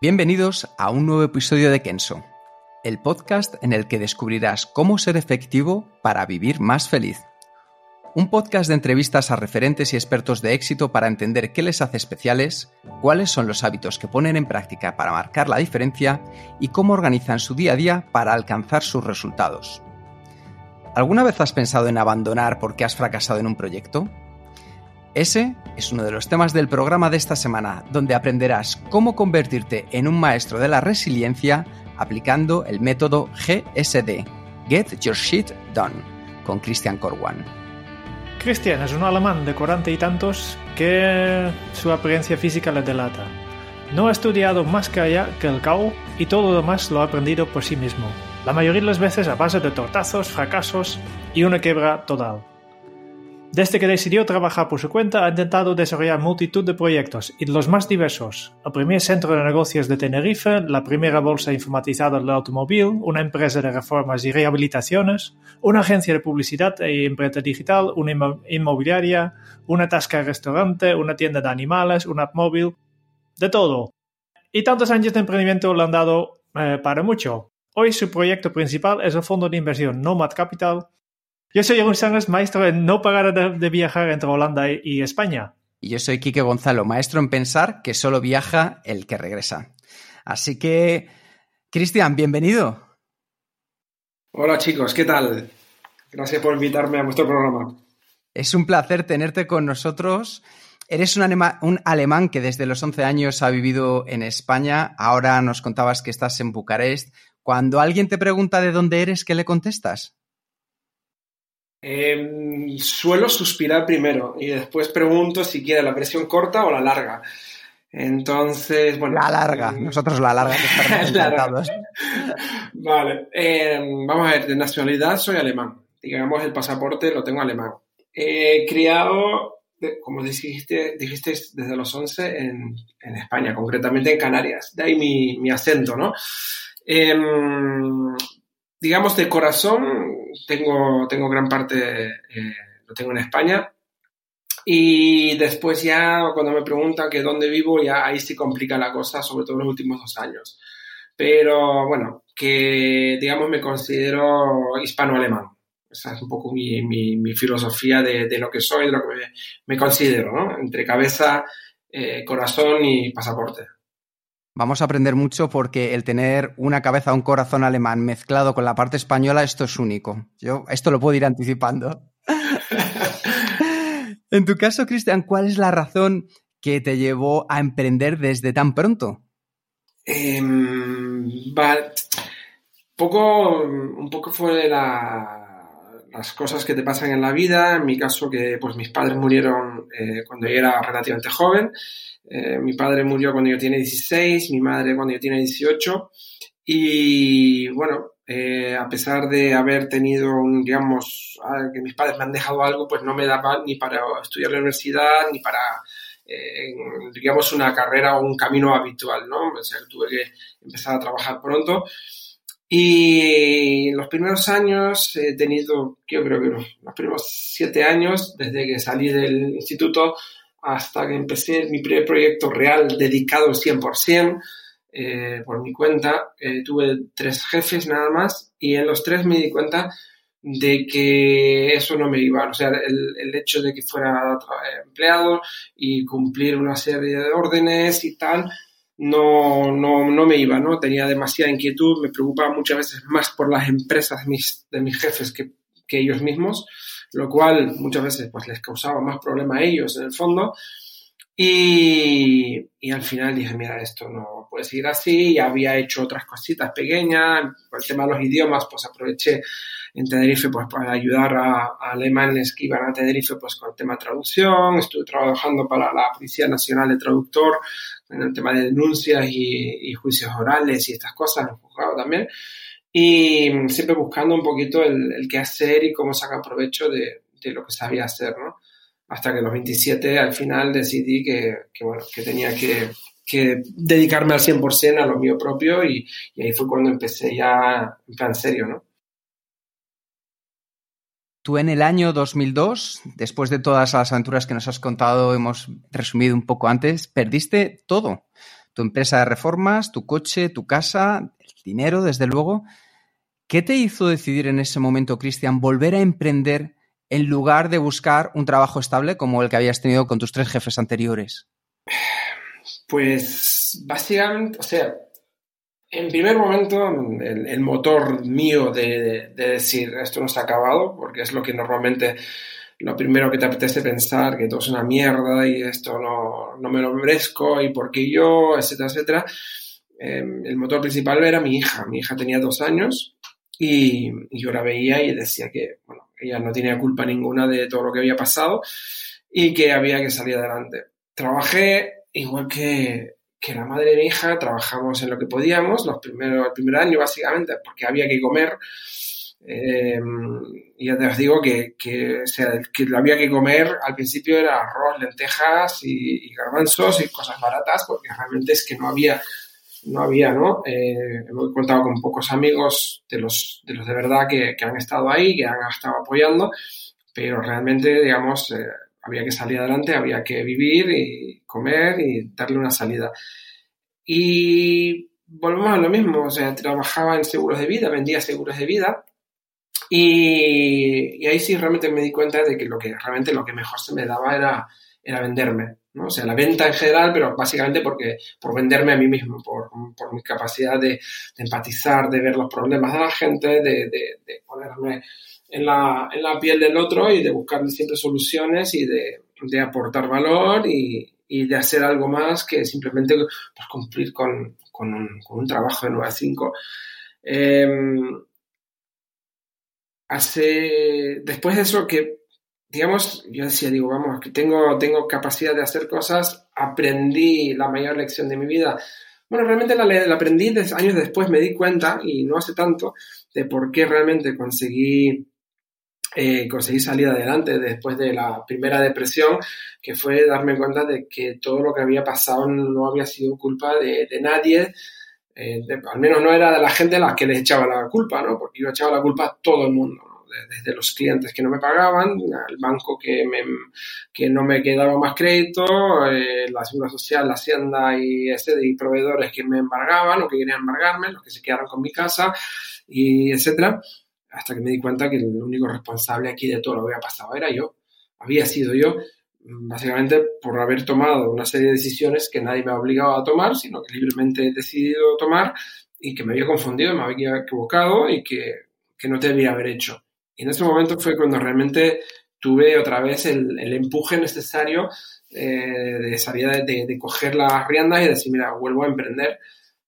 Bienvenidos a un nuevo episodio de Kenso, el podcast en el que descubrirás cómo ser efectivo para vivir más feliz. Un podcast de entrevistas a referentes y expertos de éxito para entender qué les hace especiales, cuáles son los hábitos que ponen en práctica para marcar la diferencia y cómo organizan su día a día para alcanzar sus resultados. ¿Alguna vez has pensado en abandonar porque has fracasado en un proyecto? Ese es uno de los temas del programa de esta semana, donde aprenderás cómo convertirte en un maestro de la resiliencia aplicando el método GSD, Get Your Shit Done, con Christian Corwan. Christian es un alemán de cuarenta y tantos que su apariencia física le delata. No ha estudiado más que allá que el cao y todo lo demás lo ha aprendido por sí mismo. La mayoría de las veces a base de tortazos, fracasos y una quebra total. Desde que decidió trabajar por su cuenta, ha intentado desarrollar multitud de proyectos y los más diversos. El primer centro de negocios de Tenerife, la primera bolsa informatizada del automóvil, una empresa de reformas y rehabilitaciones, una agencia de publicidad e imprenta digital, una inmobiliaria, una tasca de restaurante, una tienda de animales, una app móvil, de todo. Y tantos años de emprendimiento le han dado eh, para mucho. Hoy su proyecto principal es el fondo de inversión Nomad Capital, yo soy Jeroen Sánchez, maestro en no pagar de, viajar entre Holanda y, España. Y yo soy Quique Gonzalo, maestro en pensar que solo viaja el que regresa. Así que, Cristian, bienvenido. Hola chicos, ¿qué tal? Gracias por invitarme a vuestro programa. Es un placer tenerte con nosotros. Eres un, un, alemán que desde los 11 años ha vivido en España. Ahora nos contabas que estás en Bucarest. Cuando alguien te pregunta de dónde eres, ¿qué le contestas? Em, suelo suspirar primero y después pregunto si quiere la versión corta o la larga. Entonces, bueno. La larga, nosotros la larga, Vale, em, vamos a ver, de nacionalidad soy alemán. Digamos, el pasaporte lo tengo alemán. He criado, como dijiste, dijiste desde los 11 en, en España, concretamente en Canarias. De ahí mi, mi acento, ¿no? Digamos, de corazón, tengo, tengo gran parte, eh, lo tengo en España. Y después ya, cuando me preguntan que dónde vivo, ya ahí sí complica la cosa, sobre todo en los últimos dos años. Pero bueno, que digamos me considero hispano-alemán. Esa es un poco mi, mi, filosofía de, de, lo que soy, de lo que me, me considero, ¿no? Entre cabeza, eh, corazón y pasaporte. Vamos a aprender mucho porque el tener una cabeza, un corazón alemán mezclado con la parte española, esto es único. Yo esto lo puedo ir anticipando. en tu caso, Cristian, ¿cuál es la razón que te llevó a emprender desde tan pronto? Em, poco, un poco fue las cosas que te pasan en la vida. En mi caso, que pues mis padres murieron eh, cuando yo era relativamente joven. Eh, mi padre murió cuando yo tenía 16, mi madre cuando yo tenía 18. Y bueno, eh, a pesar de haber tenido, un, digamos, que mis padres me han dejado algo, pues no me daba ni para estudiar la universidad, ni para, eh, digamos, una carrera o un camino habitual, ¿no? O sea, tuve que empezar a trabajar pronto. Y en los primeros años he tenido, yo creo que los primeros siete años, desde que salí del instituto, hasta que empecé mi primer proyecto real dedicado al 100% eh, por mi cuenta. Eh, tuve tres jefes nada más y en los tres me di cuenta de que eso no me iba. O sea, el, el hecho de que fuera empleado y cumplir una serie de órdenes y tal, no, no, no me iba, ¿no? Tenía demasiada inquietud, me preocupaba muchas veces más por las empresas de mis, de mis jefes que, que ellos mismos lo cual muchas veces pues les causaba más problema a ellos en el fondo. Y, y, al final dije, mira, esto no puede seguir así. Y había hecho otras cositas pequeñas. El tema de los idiomas, pues aproveché en Tenerife pues para ayudar a, alemanes que iban a Tenerife pues con el tema de traducción. Estuve trabajando para la Policía Nacional de Traductor en el tema de denuncias y, juicios orales y estas cosas, los juzgados también. Y siempre buscando un poquito el, el qué hacer y cómo sacar provecho de, de lo que sabía hacer, ¿no? hasta que a los 27 al final decidí que, que bueno, que tenía que, que, dedicarme al 100% a lo mío propio y, y, ahí fue cuando empecé ya en plan serio, ¿no? Tú en el año 2002, después de todas las aventuras que nos has contado, hemos resumido un poco antes, perdiste todo. Tu empresa de reformas, tu coche, tu casa, el dinero, desde luego. ¿Qué te hizo decidir en ese momento, Cristian, volver a emprender en lugar de buscar un trabajo estable como el que habías tenido con tus tres jefes anteriores? Pues básicamente, o sea, en primer momento el, motor mío de, de, de, decir esto no ha acabado, porque es lo que normalmente lo primero que te apetece pensar, que todo es una mierda y esto no, no me lo merezco y por qué yo, etcétera, etcétera. Eh, el motor principal era mi hija. Mi hija tenía dos años y, yo la veía y decía que, bueno, ella no tenía culpa ninguna de todo lo que había pasado y que había que salir adelante. Trabajé igual que, que la madre de mi hija, trabajamos en lo que podíamos, los primeros, el primer año básicamente, porque había que comer. Eh, ya te digo que, que, o que había que comer al principio era arroz, lentejas y, y garbanzos y cosas baratas, porque realmente es que no había no había, ¿no? Eh, he contado con pocos amigos de los de, los de verdad que, han estado ahí, que han estado apoyando, pero realmente, digamos, eh, había que salir adelante, había que vivir y comer y darle una salida. Y volvemos a lo mismo, o sea, trabajaba en seguros de vida, vendía seguros de vida, y, y, ahí sí realmente me di cuenta de que lo que realmente lo que mejor se me daba era, era venderme. ¿No? O sea, la venta en general, pero básicamente porque, por venderme a mí mismo, por, por mi capacidad de, empatizar, de ver los problemas de la gente, de, de, ponerme en la, en la, piel del otro y de buscar siempre soluciones y de, aportar valor y, y, de hacer algo más que simplemente pues, cumplir con, con, un, trabajo de 9 a 5. Eh, hace, después de eso que digamos, yo decía, digo, vamos, que tengo, tengo capacidad de hacer cosas, aprendí la mayor lección de mi vida. Bueno, realmente la, la aprendí años después, me di cuenta, y no hace tanto, de por qué realmente conseguí, eh, conseguí salir adelante después de la primera depresión, que fue darme cuenta de que todo lo que había pasado no había sido culpa de, nadie, eh, al menos no era de la gente a la que les echaba la culpa, ¿no? Porque yo echaba la culpa a todo el mundo desde los clientes que no me pagaban, al banco que, me, que no me quedaba más crédito, eh, la Seguridad Social, la Hacienda y, este, y proveedores que me embargaban o que querían embargarme, los que se quedaron con mi casa, y etcétera, hasta que me di cuenta que el único responsable aquí de todo lo que había pasado era yo, había sido yo, básicamente por haber tomado una serie de decisiones que nadie me ha obligado a tomar, sino que libremente he decidido tomar y que me había confundido, me había equivocado y que, que no debía haber hecho. Y en ese momento fue cuando realmente tuve otra vez el, empuje necesario eh, de salir de, de, coger las riendas y decir, mira, vuelvo a emprender.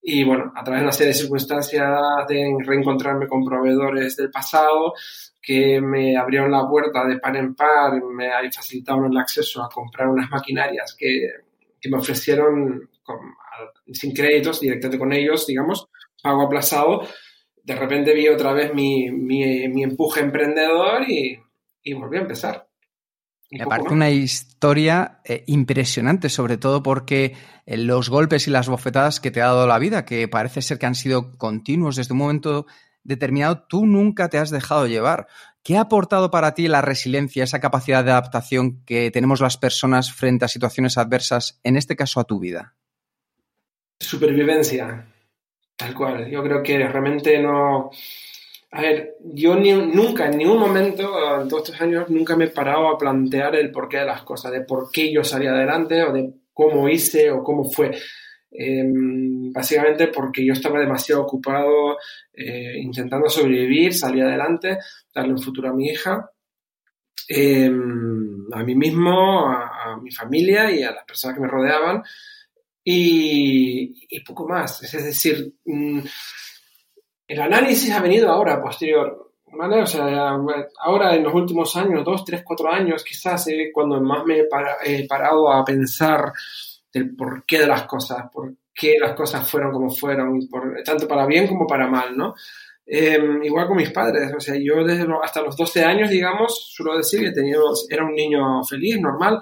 Y bueno, a través de una serie de circunstancias de reencontrarme con proveedores del pasado que me abrieron la puerta de par en par, me facilitaron el acceso a comprar unas maquinarias que, que me ofrecieron sin créditos directamente con ellos, digamos, pago aplazado de repente vi otra vez mi, mi, mi empuje emprendedor y, y, volví a empezar. Me parece una historia eh, impresionante, sobre todo porque eh, los golpes y las bofetadas que te ha dado la vida, que parece ser que han sido continuos desde un momento determinado, tú nunca te has dejado llevar. ¿Qué ha aportado para ti la resiliencia, esa capacidad de adaptación que tenemos las personas frente a situaciones adversas, en este caso a tu vida? Supervivencia. Tal cual. Yo creo que realmente no. A ver, yo ni, nunca, en ningún momento, en todos estos años, nunca me he parado a plantear el porqué de las cosas, de por qué yo salí adelante o de cómo hice o cómo fue. Eh, básicamente porque yo estaba demasiado ocupado eh, intentando sobrevivir, salir adelante, darle un futuro a mi hija. em, a mí mismo, a, mi familia y a las personas que me rodeaban y, poco más. Es decir, mm, el análisis ha venido ahora, posterior. O sea, ahora en los últimos años, dos, tres, cuatro años, quizás eh, cuando más me he, parado a pensar del porqué de las cosas, por qué las cosas fueron como fueron, tanto para bien como para mal, ¿no? Em, igual con mis padres, o sea, yo desde hasta los 12 años, digamos, suelo decir que he era un niño feliz, normal.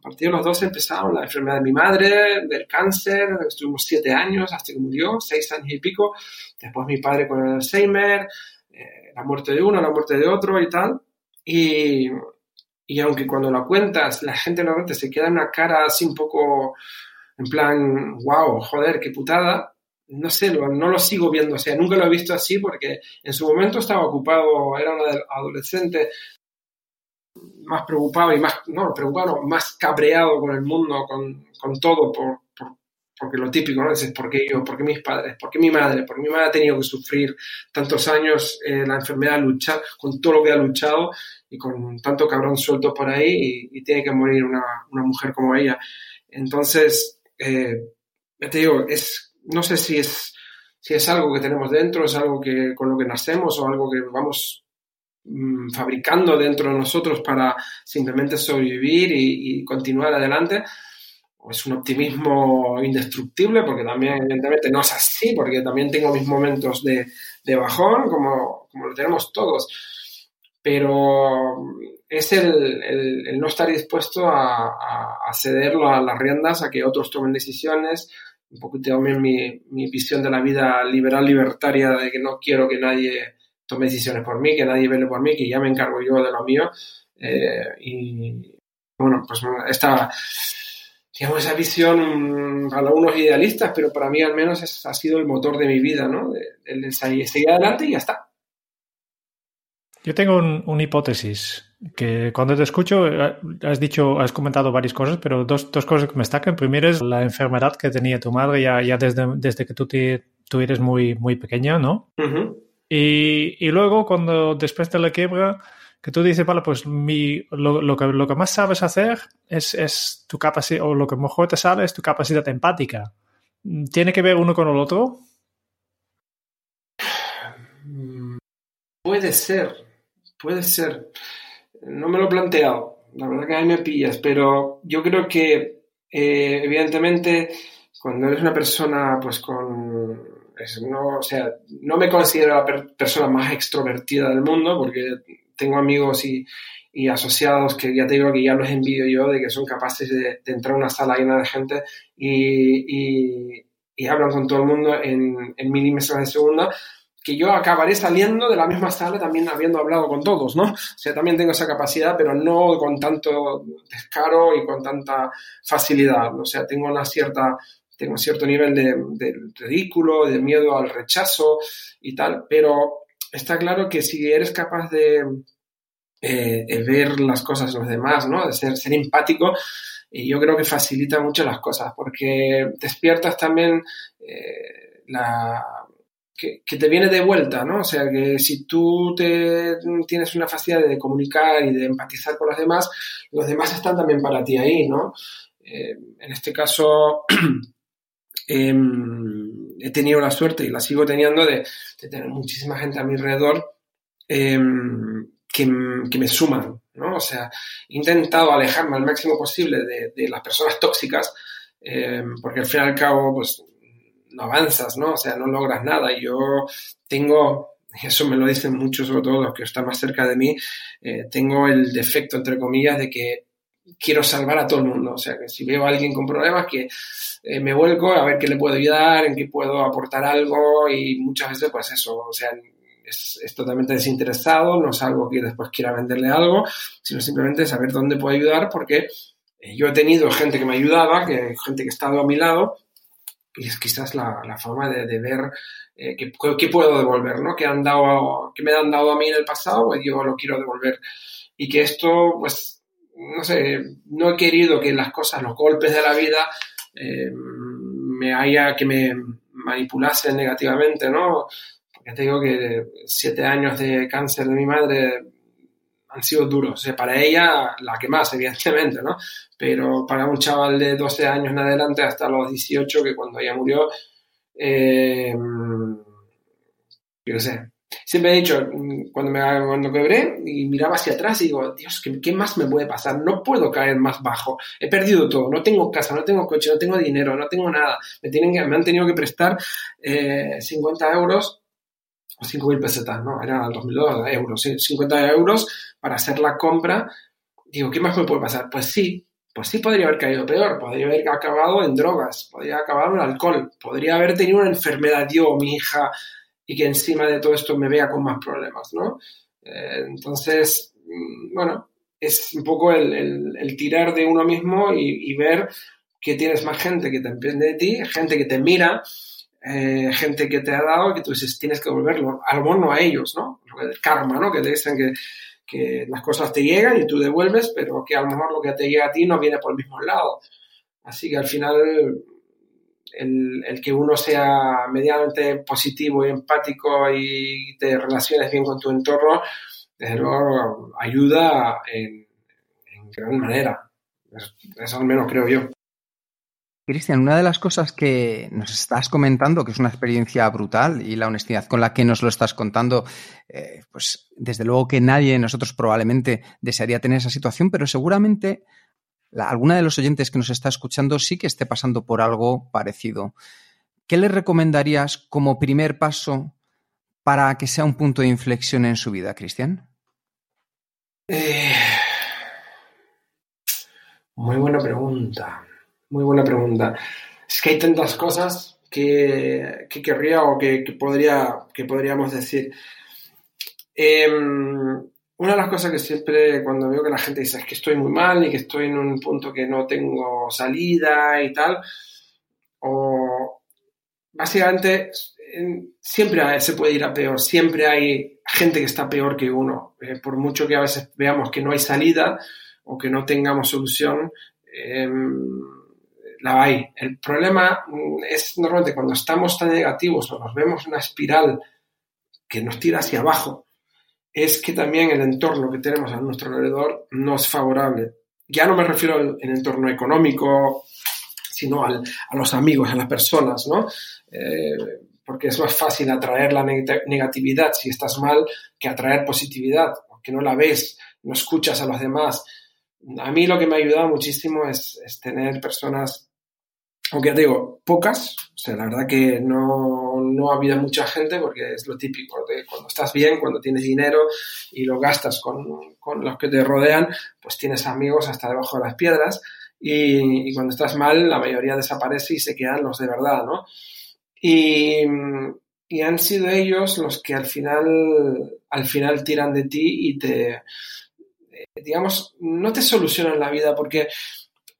A partir de los 12 empezaron la enfermedad de mi madre, del cáncer, estuvimos 7 años hasta que murió, 6 años y pico. Después mi padre con el Alzheimer, eh, la muerte de uno, la muerte de otro y tal. Y, y aunque cuando lo cuentas, la gente normalmente se queda en una cara así un poco en plan, wow, joder, qué putada, no sé, no lo sigo viendo, o sea, nunca lo he visto así porque en su momento estaba ocupado, era un adolescente más preocupado y más, no, preocupado, más cabreado con el mundo, con, con todo, por, porque lo típico, ¿no? Es ¿por qué yo? ¿Por qué mis padres? ¿Por qué mi madre? ¿Por qué mi madre ha tenido que sufrir tantos años eh, la enfermedad, luchar con todo lo que ha luchado y con tanto cabrón suelto por ahí y, tiene que morir una, una, mujer como ella? Entonces, eh, ya te digo, es, no sé si es, si es algo que tenemos dentro, es algo que con lo que nacemos o algo que vamos fabricando dentro de nosotros para simplemente sobrevivir y, continuar adelante es un optimismo indestructible, porque también, evidentemente, no es así, porque también tengo mis momentos de, de bajón, como, como, lo tenemos todos. Pero es el, no estar dispuesto a, a, a las riendas, a que otros tomen decisiones. Un poco también mi visión de la vida liberal libertaria, de que no quiero que nadie tome decisiones por mí, que nadie vele por mí, que ya me encargo yo de lo mío. Eh, y bueno, pues esta digamos, esa visión para algunos idealistas, pero para mí al menos ha sido el motor de mi vida, ¿no? El, seguir adelante y ya está. Yo tengo una hipótesis que cuando te escucho eh, has dicho, has comentado varias cosas, pero dos, dos cosas que me destacan. Primero es la enfermedad que tenía tu madre ya, ya desde, desde que tú, te, tú eres muy, muy pequeña, ¿no? Y, luego cuando después de la quiebra que tú dices, vale, pues mi, lo, lo, que, lo que más sabes hacer es, es tu capacidad, o lo que mejor te sale es tu capacidad empática. ¿Tiene que ver uno con el otro? Puede ser, puede ser. No me lo he planteado. La verdad que a mí me pillas, pero yo creo que, eh, evidentemente, cuando eres una persona, pues con. No, o sea, no me considero la persona más extrovertida del mundo, porque tengo amigos y, asociados que ya te digo que ya los envidio yo de que son capaces de, entrar a una sala llena de gente y, hablan con todo el mundo en, en milímetros de segunda que yo acabaré saliendo de la misma sala también habiendo hablado con todos, ¿no? O sea, también tengo esa capacidad, pero no con tanto descaro y con tanta facilidad. O sea, tengo una cierta, tengo cierto nivel de, ridículo, de miedo al rechazo y tal, pero está claro que si eres capaz de eh, ver las cosas de los demás, ¿no? De ser, empático, y yo creo que facilita mucho las cosas, porque despiertas también eh, la, que, te viene de vuelta, ¿no? O sea, que si tú te, tienes una facilidad de comunicar y de empatizar con los demás, los demás están también para ti ahí, ¿no? Eh, en este caso, Em, he tenido la suerte y la sigo teniendo de, tener muchísima gente a mi alrededor em, que, me suman, ¿no? O sea, he intentado alejarme al máximo posible de, las personas tóxicas em, porque al fin y al cabo, pues, no avanzas, ¿no? O sea, no logras nada. Yo tengo, eso me lo dicen muchos, sobre todo los que están más cerca de mí, eh, tengo el defecto, entre comillas, de que quiero salvar a todo el mundo. O sea, que si veo a alguien con problemas, que eh, me vuelco a ver qué le puedo ayudar, en qué puedo aportar algo y muchas veces, pues eso, o sea, es, totalmente desinteresado, no es algo que después quiera venderle algo, sino simplemente saber dónde puedo ayudar porque eh, yo he tenido gente que me ayudaba, que, gente que ha estado a mi lado y es quizás la, la forma de, de ver eh, qué, qué, puedo devolver, ¿no? ¿Qué, han dado, qué me han dado a mí en el pasado, pues yo lo quiero devolver. Y que esto, pues, no sé, no he querido que las cosas, los golpes de la vida, eh, me haya, que me manipulasen negativamente, ¿no? Porque te digo que siete años de cáncer de mi madre han sido duros. O sea, para ella, la que más, evidentemente, ¿no? Pero para un chaval de 12 años en adelante hasta los 18, que cuando ella murió, eh, yo no sé. Siempre he dicho, cuando me cuando quebré y miraba hacia atrás y digo, Dios, ¿qué, ¿qué, más me puede pasar? No puedo caer más bajo. He perdido todo. No tengo casa, no tengo coche, no tengo dinero, no tengo nada. Me, tienen que, me han tenido que prestar eh, 50 euros o 5.000 pesetas, ¿no? Era 2002 euros, ¿sí? 50 euros para hacer la compra. Digo, ¿qué más me puede pasar? Pues sí, pues sí podría haber caído peor, podría haber acabado en drogas, podría haber acabado en alcohol, podría haber tenido una enfermedad yo, mi hija, y que encima de todo esto me vea con más problemas, ¿no? Eh, entonces, mm, bueno, es un poco el, el, tirar de uno mismo y, ver que tienes más gente que te emprende de ti, gente que te mira, eh, gente que te ha dado, que tú tienes que devolverlo, a lo mejor no a ellos, ¿no? El karma, ¿no? Que te dicen que, que las cosas te llegan y tú devuelves, pero que a lo mejor lo que te llega a ti no viene por el mismo lado. Así que al final el, el, que uno sea medianamente positivo y empático y te relaciones bien con tu entorno, desde luego ayuda en, en gran manera. Eso al menos creo yo. Cristian, una de las cosas que nos estás comentando, que es una experiencia brutal y la honestidad con la que nos lo estás contando, eh, pues desde luego que nadie de nosotros probablemente desearía tener esa situación, pero seguramente la, alguna de los oyentes que nos está escuchando sí que esté pasando por algo parecido. ¿Qué le recomendarías como primer paso para que sea un punto de inflexión en su vida, Cristian? Eh, muy buena pregunta. Muy buena pregunta. Es que hay tantas cosas que, que querría o que, podría, que podríamos decir. Eh, una de las cosas que siempre cuando veo que la gente dice es que estoy muy mal y que estoy en un punto que no tengo salida y tal, o básicamente siempre se puede ir a peor, siempre hay gente que está peor que uno, eh, por mucho que a veces veamos que no hay salida o que no tengamos solución. Eh, la hay. El problema mm, es normalmente cuando estamos tan negativos o nos vemos una espiral que nos tira hacia abajo, es que también el entorno que tenemos a nuestro alrededor no es favorable. Ya no me refiero al, entorno económico, sino a los amigos, a las personas, ¿no? Eh, porque es más fácil atraer la negatividad si estás mal que atraer positividad, porque no la ves, no escuchas a los demás. A mí lo que me ha ayudado muchísimo es tener personas aunque te digo, pocas, o sea, la verdad que no, no ha habido mucha gente porque es lo típico de cuando estás bien, cuando tienes dinero y lo gastas con, con los que te rodean, pues tienes amigos hasta debajo de las piedras y, y, cuando estás mal la mayoría desaparece y se quedan los de verdad, ¿no? Y, y han sido ellos los que al final, al final tiran de ti y te, digamos, no te solucionan la vida porque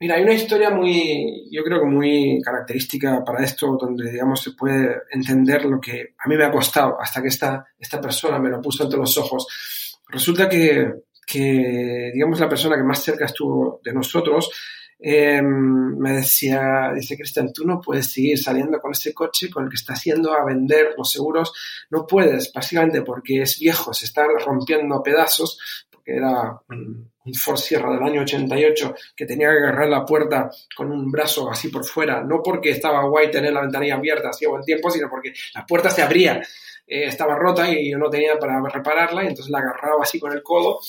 Mira, hay una historia muy, yo creo que muy característica para esto, donde, digamos, se puede entender lo que a mí me ha costado hasta que esta, esta persona me lo puso ante los ojos. Resulta que, que digamos, la persona que más cerca estuvo de nosotros eh, me decía, dice Cristian, tú no puedes seguir saliendo con ese coche con el que estás yendo a vender los seguros, no puedes, básicamente porque es viejo, se está rompiendo pedazos, era un, Ford Sierra del año 88 que tenía que agarrar la puerta con un brazo así por fuera, no porque estaba guay tener la ventanilla abierta así buen tiempo, sino porque la puerta se abría, eh, estaba rota y yo no tenía para repararla, y entonces la agarraba así con el codo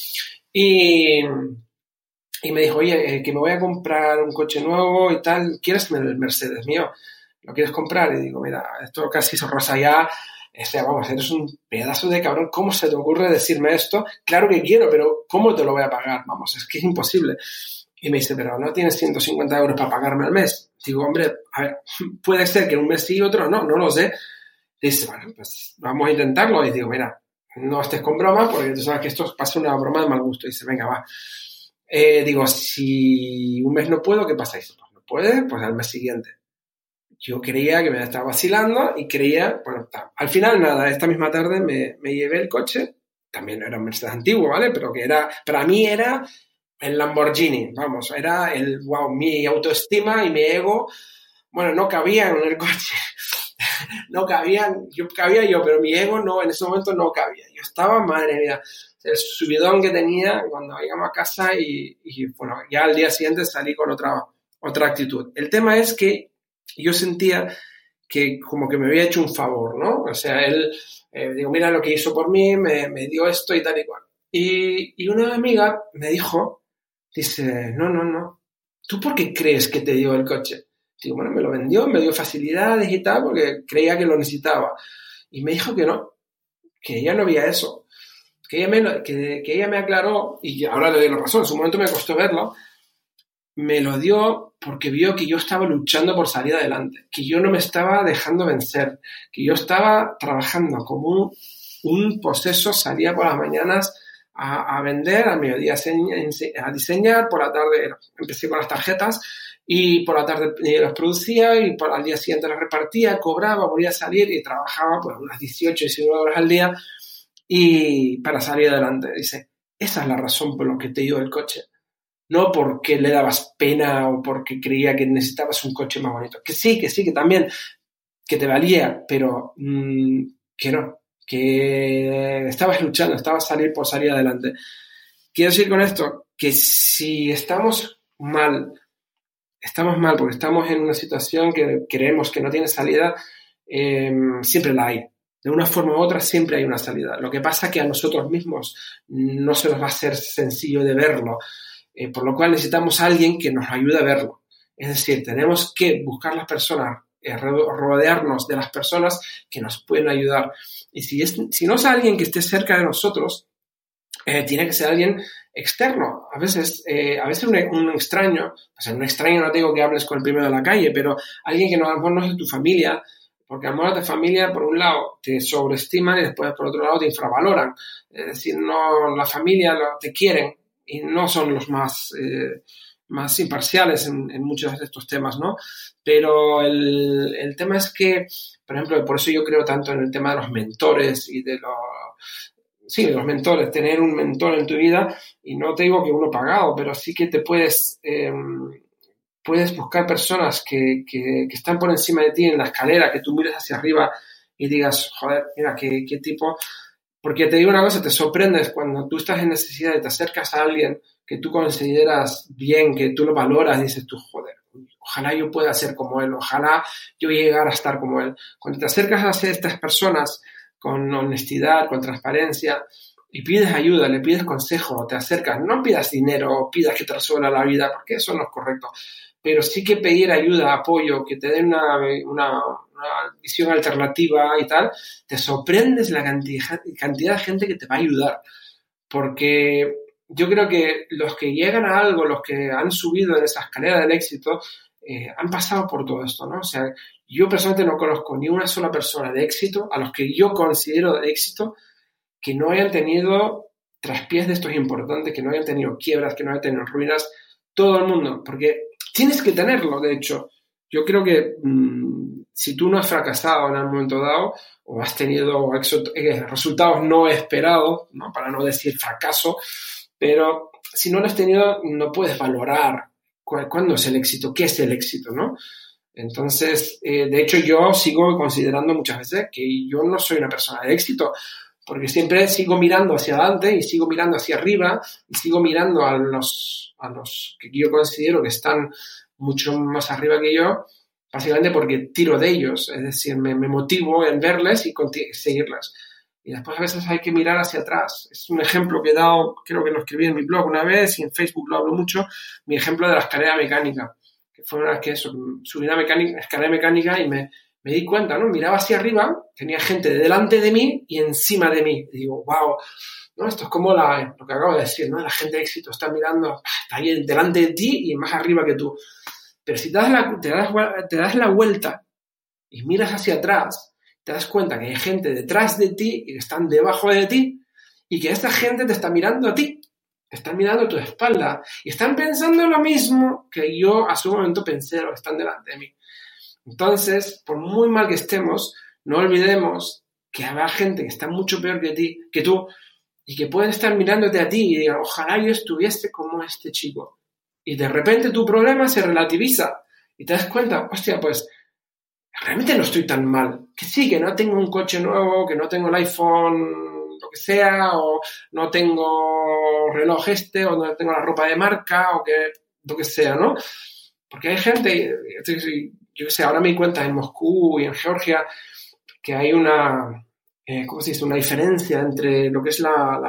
y, y me dijo, oye, eh, que me voy a comprar un coche nuevo y tal, ¿quieres el Mercedes mío? ¿Lo quieres comprar? Y digo, mira, esto casi se rosa ya, o sea, vamos, eres un pedazo de cabrón. ¿Cómo se te ocurre decirme esto? Claro que quiero, pero ¿cómo te lo voy a pagar? Vamos, es que es imposible. Y me dice, pero no tienes 150 euros para pagarme al mes. Digo, hombre, a ver, puede ser que un mes sí y otro no, no lo sé. Dice, bueno, pues vamos a intentarlo. Y digo, mira, no estés con broma porque tú sabes que esto pasa una broma de mal gusto. Y dice, venga, va. Eh, digo, si un mes no puedo, ¿qué pasa? Dice, pues no puede, pues al mes siguiente yo creía que me estaba vacilando y creía, bueno, al final nada, esta misma tarde me, me llevé el coche, también era un Mercedes antiguo, ¿vale? Pero que era, para mí era el Lamborghini, vamos, era el, wow, mi autoestima y mi ego, bueno, no cabían en el coche, no cabían, yo cabía yo, pero mi ego no, en ese momento no cabía, yo estaba, madre mía, el subidón que tenía cuando llegamos a casa y, y, bueno, ya al día siguiente salí con otra, otra actitud. El tema es que yo sentía que como que me había hecho un favor, ¿no? O sea, él, eh, digo, mira lo que hizo por mí, me, dio esto y tal y cual. Y, y, una amiga me dijo, dice, no, no, no, ¿tú por qué crees que te dio el coche? Digo, bueno, me lo vendió, me dio facilidades y tal, porque creía que lo necesitaba. Y me dijo que no, que ella no había eso. Que ella me, que, que ella me aclaró, y ahora le doy la razón, en su momento me costó verlo, me lo dio porque vio que yo estaba luchando por salir adelante, que yo no me estaba dejando vencer, que yo estaba trabajando como un, un proceso, salía por las mañanas a, vender, a mediodía a diseñar, por la tarde empecé con las tarjetas y por la tarde las producía y por el día siguiente las repartía, cobraba, volvía a salir y trabajaba pues unas 18, 19 horas al día y para salir adelante. Dice, esa es la razón por la que te dio el coche no porque le dabas pena o porque creía que necesitabas un coche más bonito. Que sí, que sí, que también, que te valía, pero mmm, que no, que estabas luchando, estabas salir por salir adelante. Quiero decir con esto que si estamos mal, estamos mal porque estamos en una situación que creemos que no tiene salida, eh, siempre la hay. De una forma u otra siempre hay una salida. Lo que pasa es que a nosotros mismos no se nos va a hacer sencillo de verlo. Eh, por lo cual necesitamos alguien que nos ayude a verlo. Es decir, tenemos que buscar las personas, eh, rodearnos de las personas que nos pueden ayudar. Y si, es, si no es alguien que esté cerca de nosotros, eh, tiene que ser alguien externo. A veces, a veces un, extraño, o sea, un extraño no digo que hables con el primero de la calle, pero alguien que no, a lo no es de tu familia, porque a lo de familia, por un lado, te sobreestiman y después, por otro lado, te infravaloran. Es decir, no, la familia te quieren, y no son los más, eh, más imparciales en, muchos de estos temas, ¿no? Pero el, el, tema es que, por ejemplo, por eso yo creo tanto en el tema de los mentores y de los... Sí, los mentores, tener un mentor en tu vida, y no te digo que uno pagado, pero sí que te puedes, eh, puedes buscar personas que, que, que, están por encima de ti en la escalera, que tú mires hacia arriba y digas, joder, mira, qué, qué tipo porque te digo una cosa, te sorprendes cuando tú estás en necesidad y te acercas a alguien que tú consideras bien, que tú lo valoras, dices tú, joder, ojalá yo pueda ser como él, ojalá yo llegara a estar como él. Cuando te acercas a estas personas con honestidad, con transparencia, y pides ayuda, le pides consejo, te acercas, no pidas dinero, pidas que te resuelva la vida, porque eso no es correcto, pero sí que pedir ayuda, apoyo, que te den una, una, una visión alternativa y tal, te sorprendes la cantidad, cantidad de gente que te va a ayudar. Porque yo creo que los que llegan a algo, los que han subido en esa escalera del éxito, eh, han pasado por todo esto, ¿no? O sea, yo personalmente no conozco ni una sola persona de éxito, a los que yo considero de éxito, que no hayan tenido traspiés de estos importantes, que no hayan tenido quiebras, que no hayan tenido ruinas, todo el mundo, porque tienes que tenerlo, de hecho. Yo creo que mmm, si tú no has fracasado en algún momento dado o has tenido eh, resultados no esperados, ¿no? para no decir fracaso, pero si no lo has tenido, no puedes valorar cuál, cuándo es el éxito, qué es el éxito, ¿no? Entonces, eh, de hecho, yo sigo considerando muchas veces que yo no soy una persona de éxito, porque siempre sigo mirando hacia adelante y sigo mirando hacia arriba y sigo mirando a los, a los que yo considero que están mucho más arriba que yo, básicamente porque tiro de ellos, es decir, me, me motivo en verles y seguirlas. Y después a veces hay que mirar hacia atrás. Es un ejemplo que he dado, creo que lo escribí en mi blog una vez y en Facebook lo hablo mucho, mi ejemplo de la escalera mecánica, que fue una vez que subí una mecánica, escalera mecánica y me, me di cuenta, ¿no? Miraba hacia arriba, tenía gente delante de mí y encima de mí. Y digo, wow, ¿no? Esto es como la, lo que acabo de decir, ¿no? La gente de éxito está mirando, ah, está ahí delante de ti y más arriba que tú. Pero si te das la, te das, te das la vuelta y miras hacia atrás, te das cuenta que hay gente detrás de ti y que están debajo de ti y que esta gente te está mirando a ti, te están mirando a tu espalda y están pensando lo mismo que yo a su momento pensé o están delante de mí. Entonces, por muy mal que estemos, no olvidemos que habrá gente que está mucho peor que ti, que tú, y que pueden estar mirándote a ti y digan, ojalá yo estuviese como este chico. Y de repente tu problema se relativiza y te das cuenta, hostia, pues realmente no estoy tan mal. Que sí, que no tengo un coche nuevo, que no tengo el iPhone lo que sea, o no tengo reloj este, o no tengo la ropa de marca, o que lo que sea, ¿no? Porque hay gente, yo sé, ahora me di cuenta en Moscú y en Georgia que hay una, eh, ¿cómo se dice? Una diferencia entre lo que es la,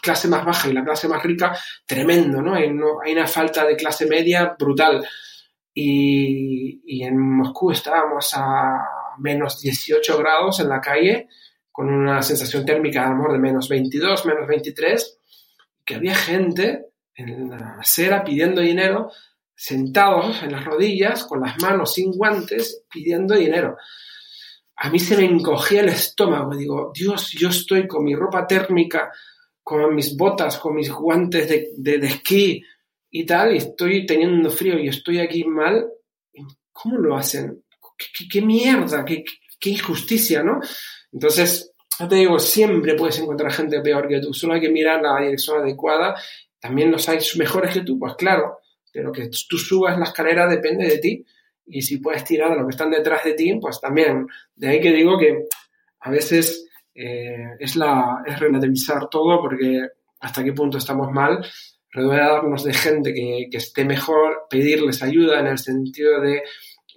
clase más baja y la clase más rica, tremendo, ¿no? Hay, una falta de clase media brutal. Y, y, en Moscú estábamos a menos 18 grados en la calle, con una sensación térmica a lo mejor de menos 22, menos 23, que había gente en la acera pidiendo dinero, sentados en las rodillas, con las manos sin guantes, pidiendo dinero a mí se me encogía el estómago. Digo, Dios, yo estoy con mi ropa térmica, con mis botas, con mis guantes de, de, esquí y tal, y estoy teniendo frío y estoy aquí mal. ¿Cómo lo hacen? ¿Qué, mierda? ¿Qué, ¿Qué, injusticia, ¿no? Entonces, yo te digo, siempre puedes encontrar gente peor que tú, solo hay que mirar la dirección adecuada. También los hay mejores que tú, pues claro, pero que tú subas la escalera depende de ti y si puedes tirar a los que están detrás de ti, pues también. De ahí que digo que a veces eh, es, la, es relativizar todo porque hasta qué punto estamos mal, rodearnos de gente que, que esté mejor, pedirles ayuda en el sentido de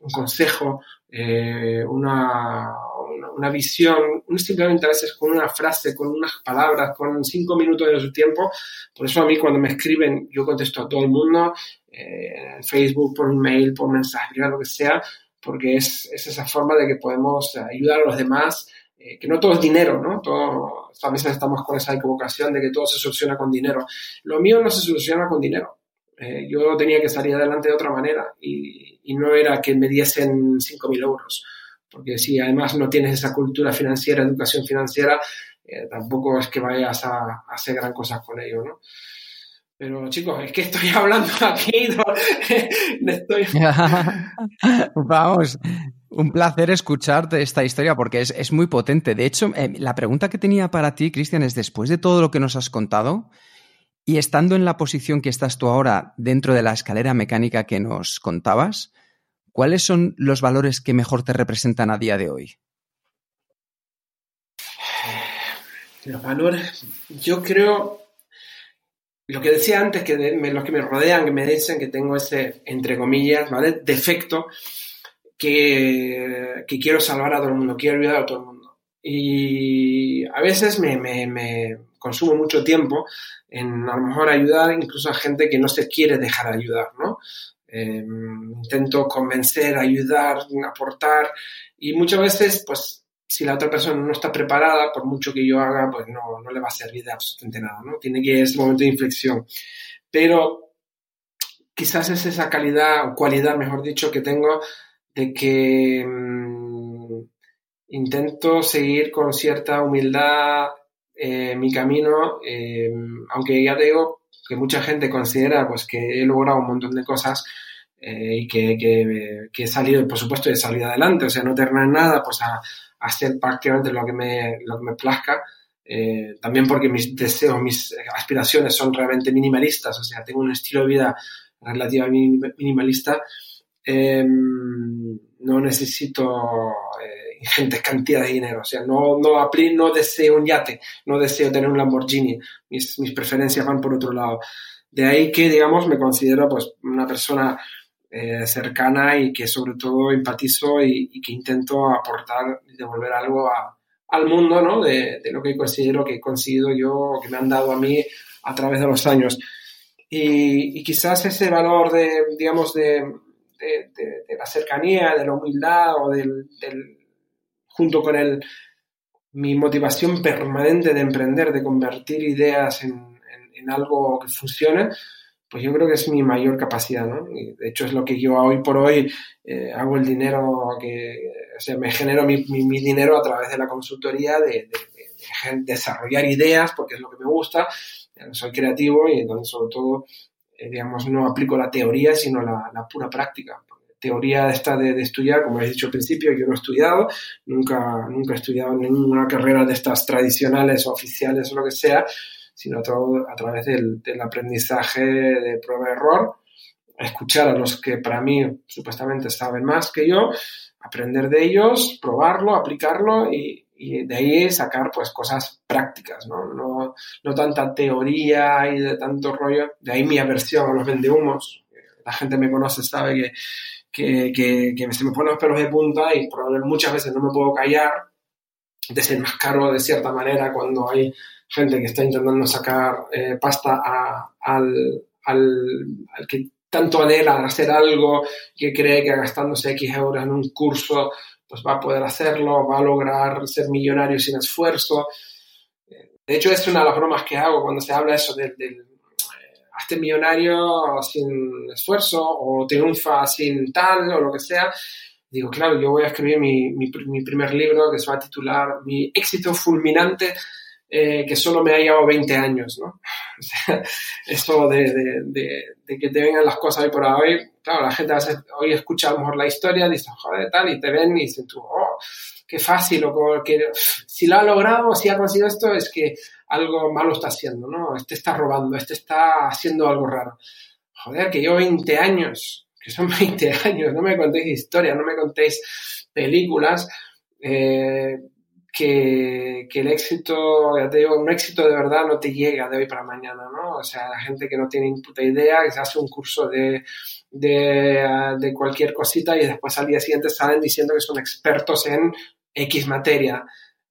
un consejo, eh, una, una, visión, simplemente a veces con una frase, con unas palabras, con cinco minutos de su tiempo. Por eso a mí cuando me escriben, yo contesto a todo el mundo, eh, en Facebook, por email, por mensaje, lo que sea, porque es, es, esa forma de que podemos ayudar a los demás, eh, que no todo es dinero, ¿no? Todo, a veces estamos con esa equivocación de que todo se soluciona con dinero. Lo mío no se soluciona con dinero. Eh, yo tenía que salir adelante de otra manera y, no era que me diesen 5.000 euros. Porque si además no tienes esa cultura financiera, educación financiera, tampoco es que vayas a, hacer gran cosas con ello, ¿no? Pero chicos, es que estoy hablando aquí. estoy... Vamos, un placer escucharte esta historia porque es, muy potente. De hecho, eh, la pregunta que tenía para ti, Cristian, es después de todo lo que nos has contado y estando en la posición que estás tú ahora dentro de la escalera mecánica que nos contabas, ¿cuáles son los valores que mejor te representan a día de hoy? Los valores, yo creo lo que decía antes, que los que me rodean, que me dicen que tengo ese, entre comillas, ¿vale? Defecto que, que quiero salvar a todo el mundo, quiero ayudar a todo el mundo. Y a veces me, me, me consumo mucho tiempo en a lo mejor ayudar incluso a gente que no se quiere dejar ayudar, ¿no? Em, intento convencer, ayudar, aportar y muchas veces pues si la otra persona no está preparada, por mucho que yo haga, pues no, no le va a servir de absolutamente nada, ¿no? Tiene que es momento de inflexión. Pero quizás es esa calidad o cualidad, mejor dicho, que tengo de que mm, intento seguir con cierta humildad eh, mi camino, eh, aunque ya te digo que mucha gente considera pues que he logrado un montón de cosas, eh, y que, que, que, he salido, por supuesto, he salido adelante, o sea, no tener nada, pues a, hacer prácticamente lo que me, lo que me plazca. Eh, también porque mis deseos, mis aspiraciones son realmente minimalistas, o sea, tengo un estilo de vida relativamente minimalista. Eh, no necesito eh, ingentes cantidades de dinero, o sea, no, no, no deseo un yate, no deseo tener un Lamborghini, mis, mis preferencias van por otro lado. De ahí que, digamos, me considero pues una persona eh, cercana y que sobre todo empatizo y, que intento aportar y devolver algo al mundo, ¿no? De, lo que considero que he conseguido yo, que me han dado a mí a través de los años. Y, quizás ese valor de, digamos, de, de, la cercanía, de la humildad o del, junto con el, mi motivación permanente de emprender, de convertir ideas en, en, algo que funcione, pues yo creo que es mi mayor capacidad, ¿no? De hecho es lo que yo hoy por hoy eh, hago el dinero que, o sea, me genero mi, mi, dinero a través de la consultoría, de, desarrollar ideas, porque es lo que me gusta, soy creativo y entonces sobre todo, eh, digamos, no aplico la teoría, sino la, pura práctica. Teoría esta de, estudiar, como he dicho al principio, yo no he estudiado, nunca, nunca he estudiado ninguna carrera de estas tradicionales o oficiales o lo que sea, sino todo a través del, aprendizaje de prueba-error, escuchar a los que para mí supuestamente saben más que yo, aprender de ellos, probarlo, aplicarlo y, y de ahí sacar pues cosas prácticas, ¿no? No, no tanta teoría y de tanto rollo, de ahí mi aversión a los vendehumos. La gente me conoce, sabe que, que, que, que se me ponen los pelos de punta y probablemente muchas veces no me puedo callar, desenmascaro de cierta manera cuando hay gente que está intentando sacar eh, pasta a, al, al, al, que tanto anhela hacer algo, que cree que gastándose X euros en un curso pues va a poder hacerlo, va a lograr ser millonario sin esfuerzo. De hecho, es una de las bromas que hago cuando se habla eso del, eh, hazte millonario sin esfuerzo o triunfa sin tal o lo que sea. Digo, claro, yo voy a escribir mi, mi primer libro que se va a titular Mi éxito fulminante eh, que solo me ha llevado 20 años, ¿no? O sea, eso de, de, de, que te vengan las cosas hoy por hoy, claro, la gente veces hoy escucha a lo mejor la historia, dice, joder, tal, y te ven y dicen tú, oh, qué fácil, o que si lo ha logrado, si ha conseguido esto, es que algo malo está haciendo, ¿no? Este está robando, este está haciendo algo raro. Joder, que yo 20 años, que son 20 años, no me contéis historia, no me contéis películas, eh, que, que, el éxito, ya te digo, un éxito de verdad no te llega de hoy para mañana, ¿no? O sea, la gente que no tiene puta idea, que se hace un curso de, de, de, cualquier cosita y después al día siguiente salen diciendo que son expertos en X materia.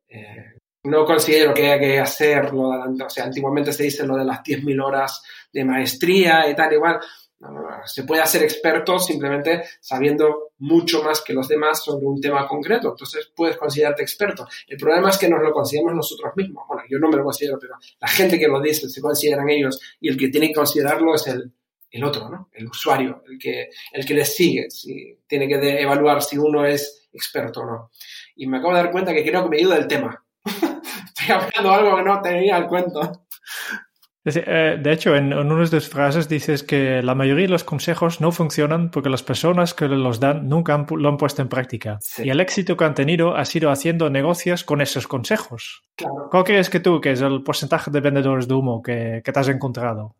Eh, no considero que haya que hacerlo, o sea, antiguamente se dice lo de las 10.000 horas de maestría y tal, igual. No. Se puede hacer experto simplemente sabiendo mucho más que los demás sobre un tema concreto. Entonces puedes considerarte experto. El problema es que nos lo consideramos nosotros mismos. Bueno, yo no me lo considero, pero la gente que lo dice se consideran ellos y el que tiene que considerarlo es el, el otro, ¿no? El usuario, el que, el que les sigue. Si, tiene que evaluar si uno es experto o no. Y me acabo de dar cuenta que creo que me he ido del tema. Estoy hablando algo que no tenía al cuento. Eh, de hecho, en, una de tus frases dices que la mayoría de los consejos no funcionan porque las personas que los dan nunca han, lo han puesto en práctica. Sí. Y el éxito que han tenido ha sido haciendo negocios con esos consejos. Claro. ¿Cuál crees que tú, que es el porcentaje de vendedores de humo que, que te has encontrado?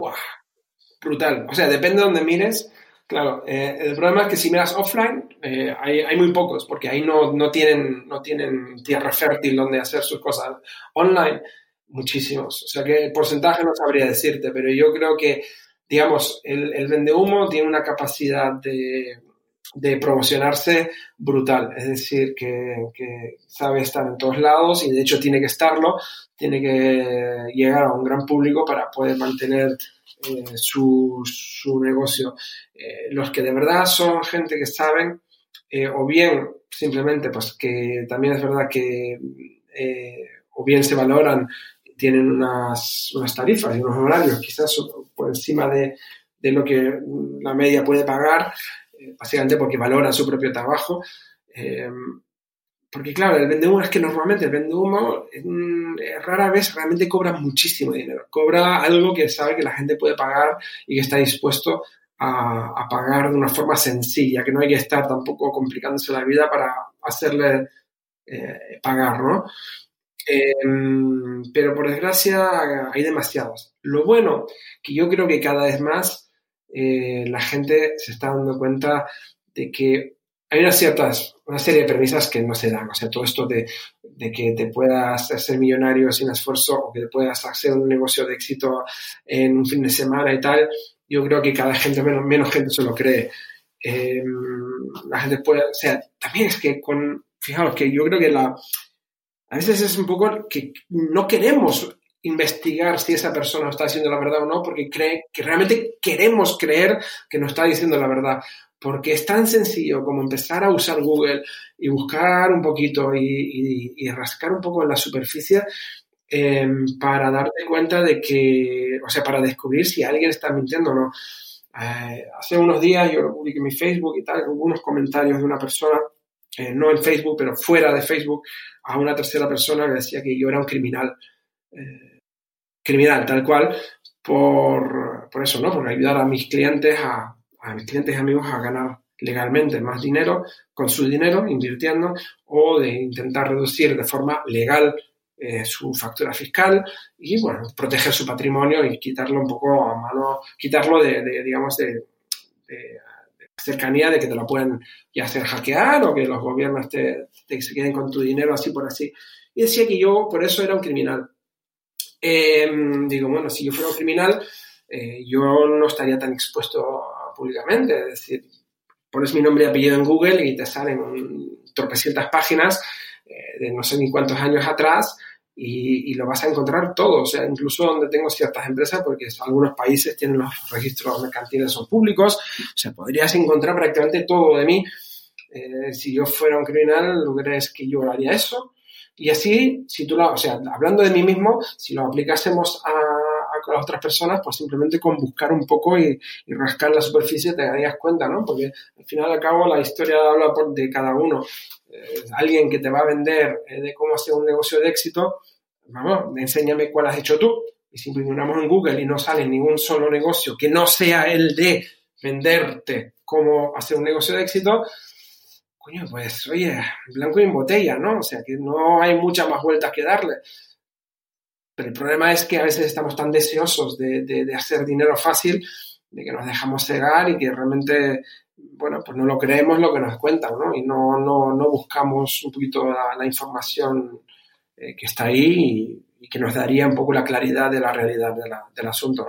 Wow. Brutal. O sea, depende de donde mires. Claro, eh, el problema es que si miras offline, eh, hay, hay, muy pocos, porque ahí no, no, tienen, no tienen tierra fértil donde hacer sus cosas. Online muchísimos. O sea que el porcentaje no sabría decirte, pero yo creo que, digamos, el, el vende humo tiene una capacidad de, de, promocionarse brutal. Es decir, que, que, sabe estar en todos lados y de hecho tiene que estarlo, tiene que llegar a un gran público para poder mantener eh, su, su, negocio. Eh, los que de verdad son gente que saben, eh, o bien simplemente, pues que también es verdad que o bien se valoran tienen unas, unas tarifas y unos horarios quizás por encima de, de lo que la media puede pagar, eh, básicamente porque valoran su propio trabajo. Eh, porque claro, el vende humo es que normalmente el vende humo eh, rara vez realmente cobra muchísimo dinero. Cobra algo que sabe que la gente puede pagar y que está dispuesto a, a pagar de una forma sencilla, que no hay que estar tampoco complicándose la vida para hacerle pagar, ¿no? Eh, pero por desgracia hay demasiados. Lo bueno, que yo creo que cada vez más eh, la gente se está dando cuenta de que hay unas ciertas, una serie de premisas que no se dan. O sea, todo esto de, de que te puedas hacer millonario sin esfuerzo o que te puedas hacer un negocio de éxito en un fin de semana y tal, yo creo que cada gente, menos, menos gente se lo cree. Eh, la gente puede, o sea, también es que con, fijaos que yo creo que la, a veces es un poco que no queremos investigar si esa persona está diciendo la verdad o no, porque cree que realmente queremos creer que nos está diciendo la verdad. Porque es tan sencillo como empezar a usar Google y buscar un poquito y, rascar un poco en la superficie eh, para darte cuenta de que, o sea, para descubrir si alguien está mintiendo o no. Eh, hace unos días yo lo publiqué en mi Facebook y tal, hubo unos comentarios de una persona eh, no en Facebook, pero fuera de Facebook, a una tercera persona que decía que yo era un criminal. Eh, criminal, tal cual, por, por, eso, ¿no? Por ayudar a mis clientes, a, mis clientes y amigos a ganar legalmente más dinero con su dinero, invirtiendo, o de intentar reducir de forma legal eh, su factura fiscal y, bueno, proteger su patrimonio y quitarlo un poco a mano, quitarlo de, digamos, de cercanía de que te lo pueden ya hacer hackear o que los gobiernos te, se queden con tu dinero así por así. Y decía que yo por eso era un criminal. Em, digo, bueno, si yo fuera un criminal, eh, yo no estaría tan expuesto públicamente. Es decir, pones mi nombre y apellido en Google y te salen tropecientas páginas eh, de no sé ni cuántos años atrás y, lo vas a encontrar todo, o sea, incluso donde tengo ciertas empresas, porque algunos países tienen los registros mercantiles son públicos, o sea, podrías encontrar prácticamente todo de mí. Eh, si yo fuera un criminal, ¿lo crees que yo haría eso? Y así, si tú lo, o sea, hablando de mí mismo, si lo aplicásemos a, a, las otras personas, pues simplemente con buscar un poco y, rascar la superficie te darías cuenta, ¿no? Porque al final al cabo la historia habla por, de cada uno. Eh, alguien que te va a vender eh, de cómo hacer un negocio de éxito, vamos, enséñame cuál has hecho tú. Y si miramos en Google y no sale ningún solo negocio que no sea el de venderte cómo hacer un negocio de éxito, coño, pues oye, blanco y en botella, ¿no? O sea, que no hay muchas más vueltas que darle. Pero el problema es que a veces estamos tan deseosos de, hacer dinero fácil, de que nos dejamos cegar y que realmente, bueno, pues no lo creemos lo que nos cuentan, ¿no? Y no, no, no buscamos un poquito la, información eh, que está ahí y, que nos daría un poco la claridad de la realidad del asunto.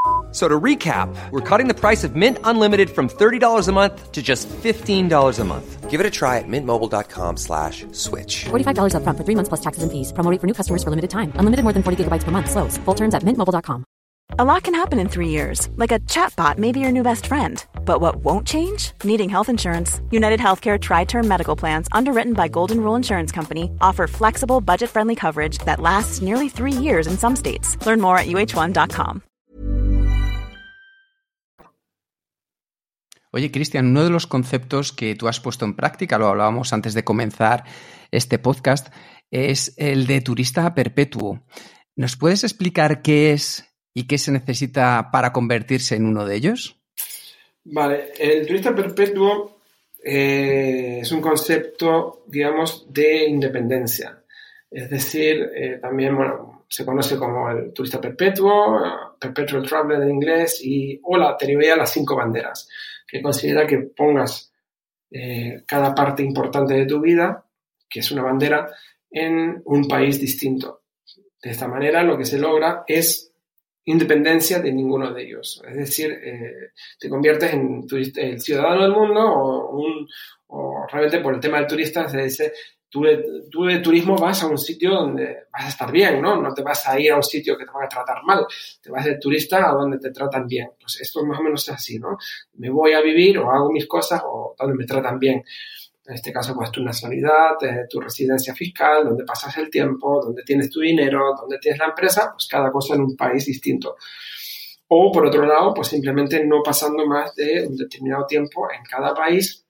So to recap, we're cutting the price of Mint Unlimited from $30 a month to just $15 a month. Give it a try at mintmobile.com slash switch. $45 up front for three months plus taxes and fees. Promo for new customers for limited time. Unlimited more than 40 gigabytes per month. Slows. Full terms at mintmobile.com. A lot can happen in three years. Like a chatbot may be your new best friend. But what won't change? Needing health insurance. United Healthcare Tri-Term Medical Plans, underwritten by Golden Rule Insurance Company, offer flexible, budget-friendly coverage that lasts nearly three years in some states. Learn more at uh1.com. Oye, Cristian, uno de los conceptos que tú has puesto en práctica, lo hablábamos antes de comenzar este podcast, es el de turista perpetuo. ¿Nos puedes explicar qué es y qué se necesita para convertirse en uno de ellos? Vale, el turista perpetuo eh, es un concepto, digamos, de independencia. Es decir, eh, también, bueno, se conoce como el turista perpetuo, perpetual traveler en inglés, y, o la teoría de las cinco banderas que considera que pongas eh, cada parte importante de tu vida, que es una bandera, en un país distinto. De esta manera lo que se logra es independencia de ninguno de ellos. Es decir, eh, te conviertes en el ciudadano del mundo o, un, o realmente por el tema del turista se dice tú de, turismo vas a un sitio donde vas a estar bien, ¿no? No te vas a ir a un sitio que te van a tratar mal, te vas de turista a donde te tratan bien. Pues esto más o menos es así, ¿no? Me voy a vivir o hago mis cosas o donde me tratan bien. En este caso, pues tu nacionalidad, eh, tu residencia fiscal, donde pasas el tiempo, donde tienes tu dinero, donde tienes la empresa, pues cada cosa en un país distinto. O por otro lado, pues simplemente no pasando más de un determinado tiempo en cada país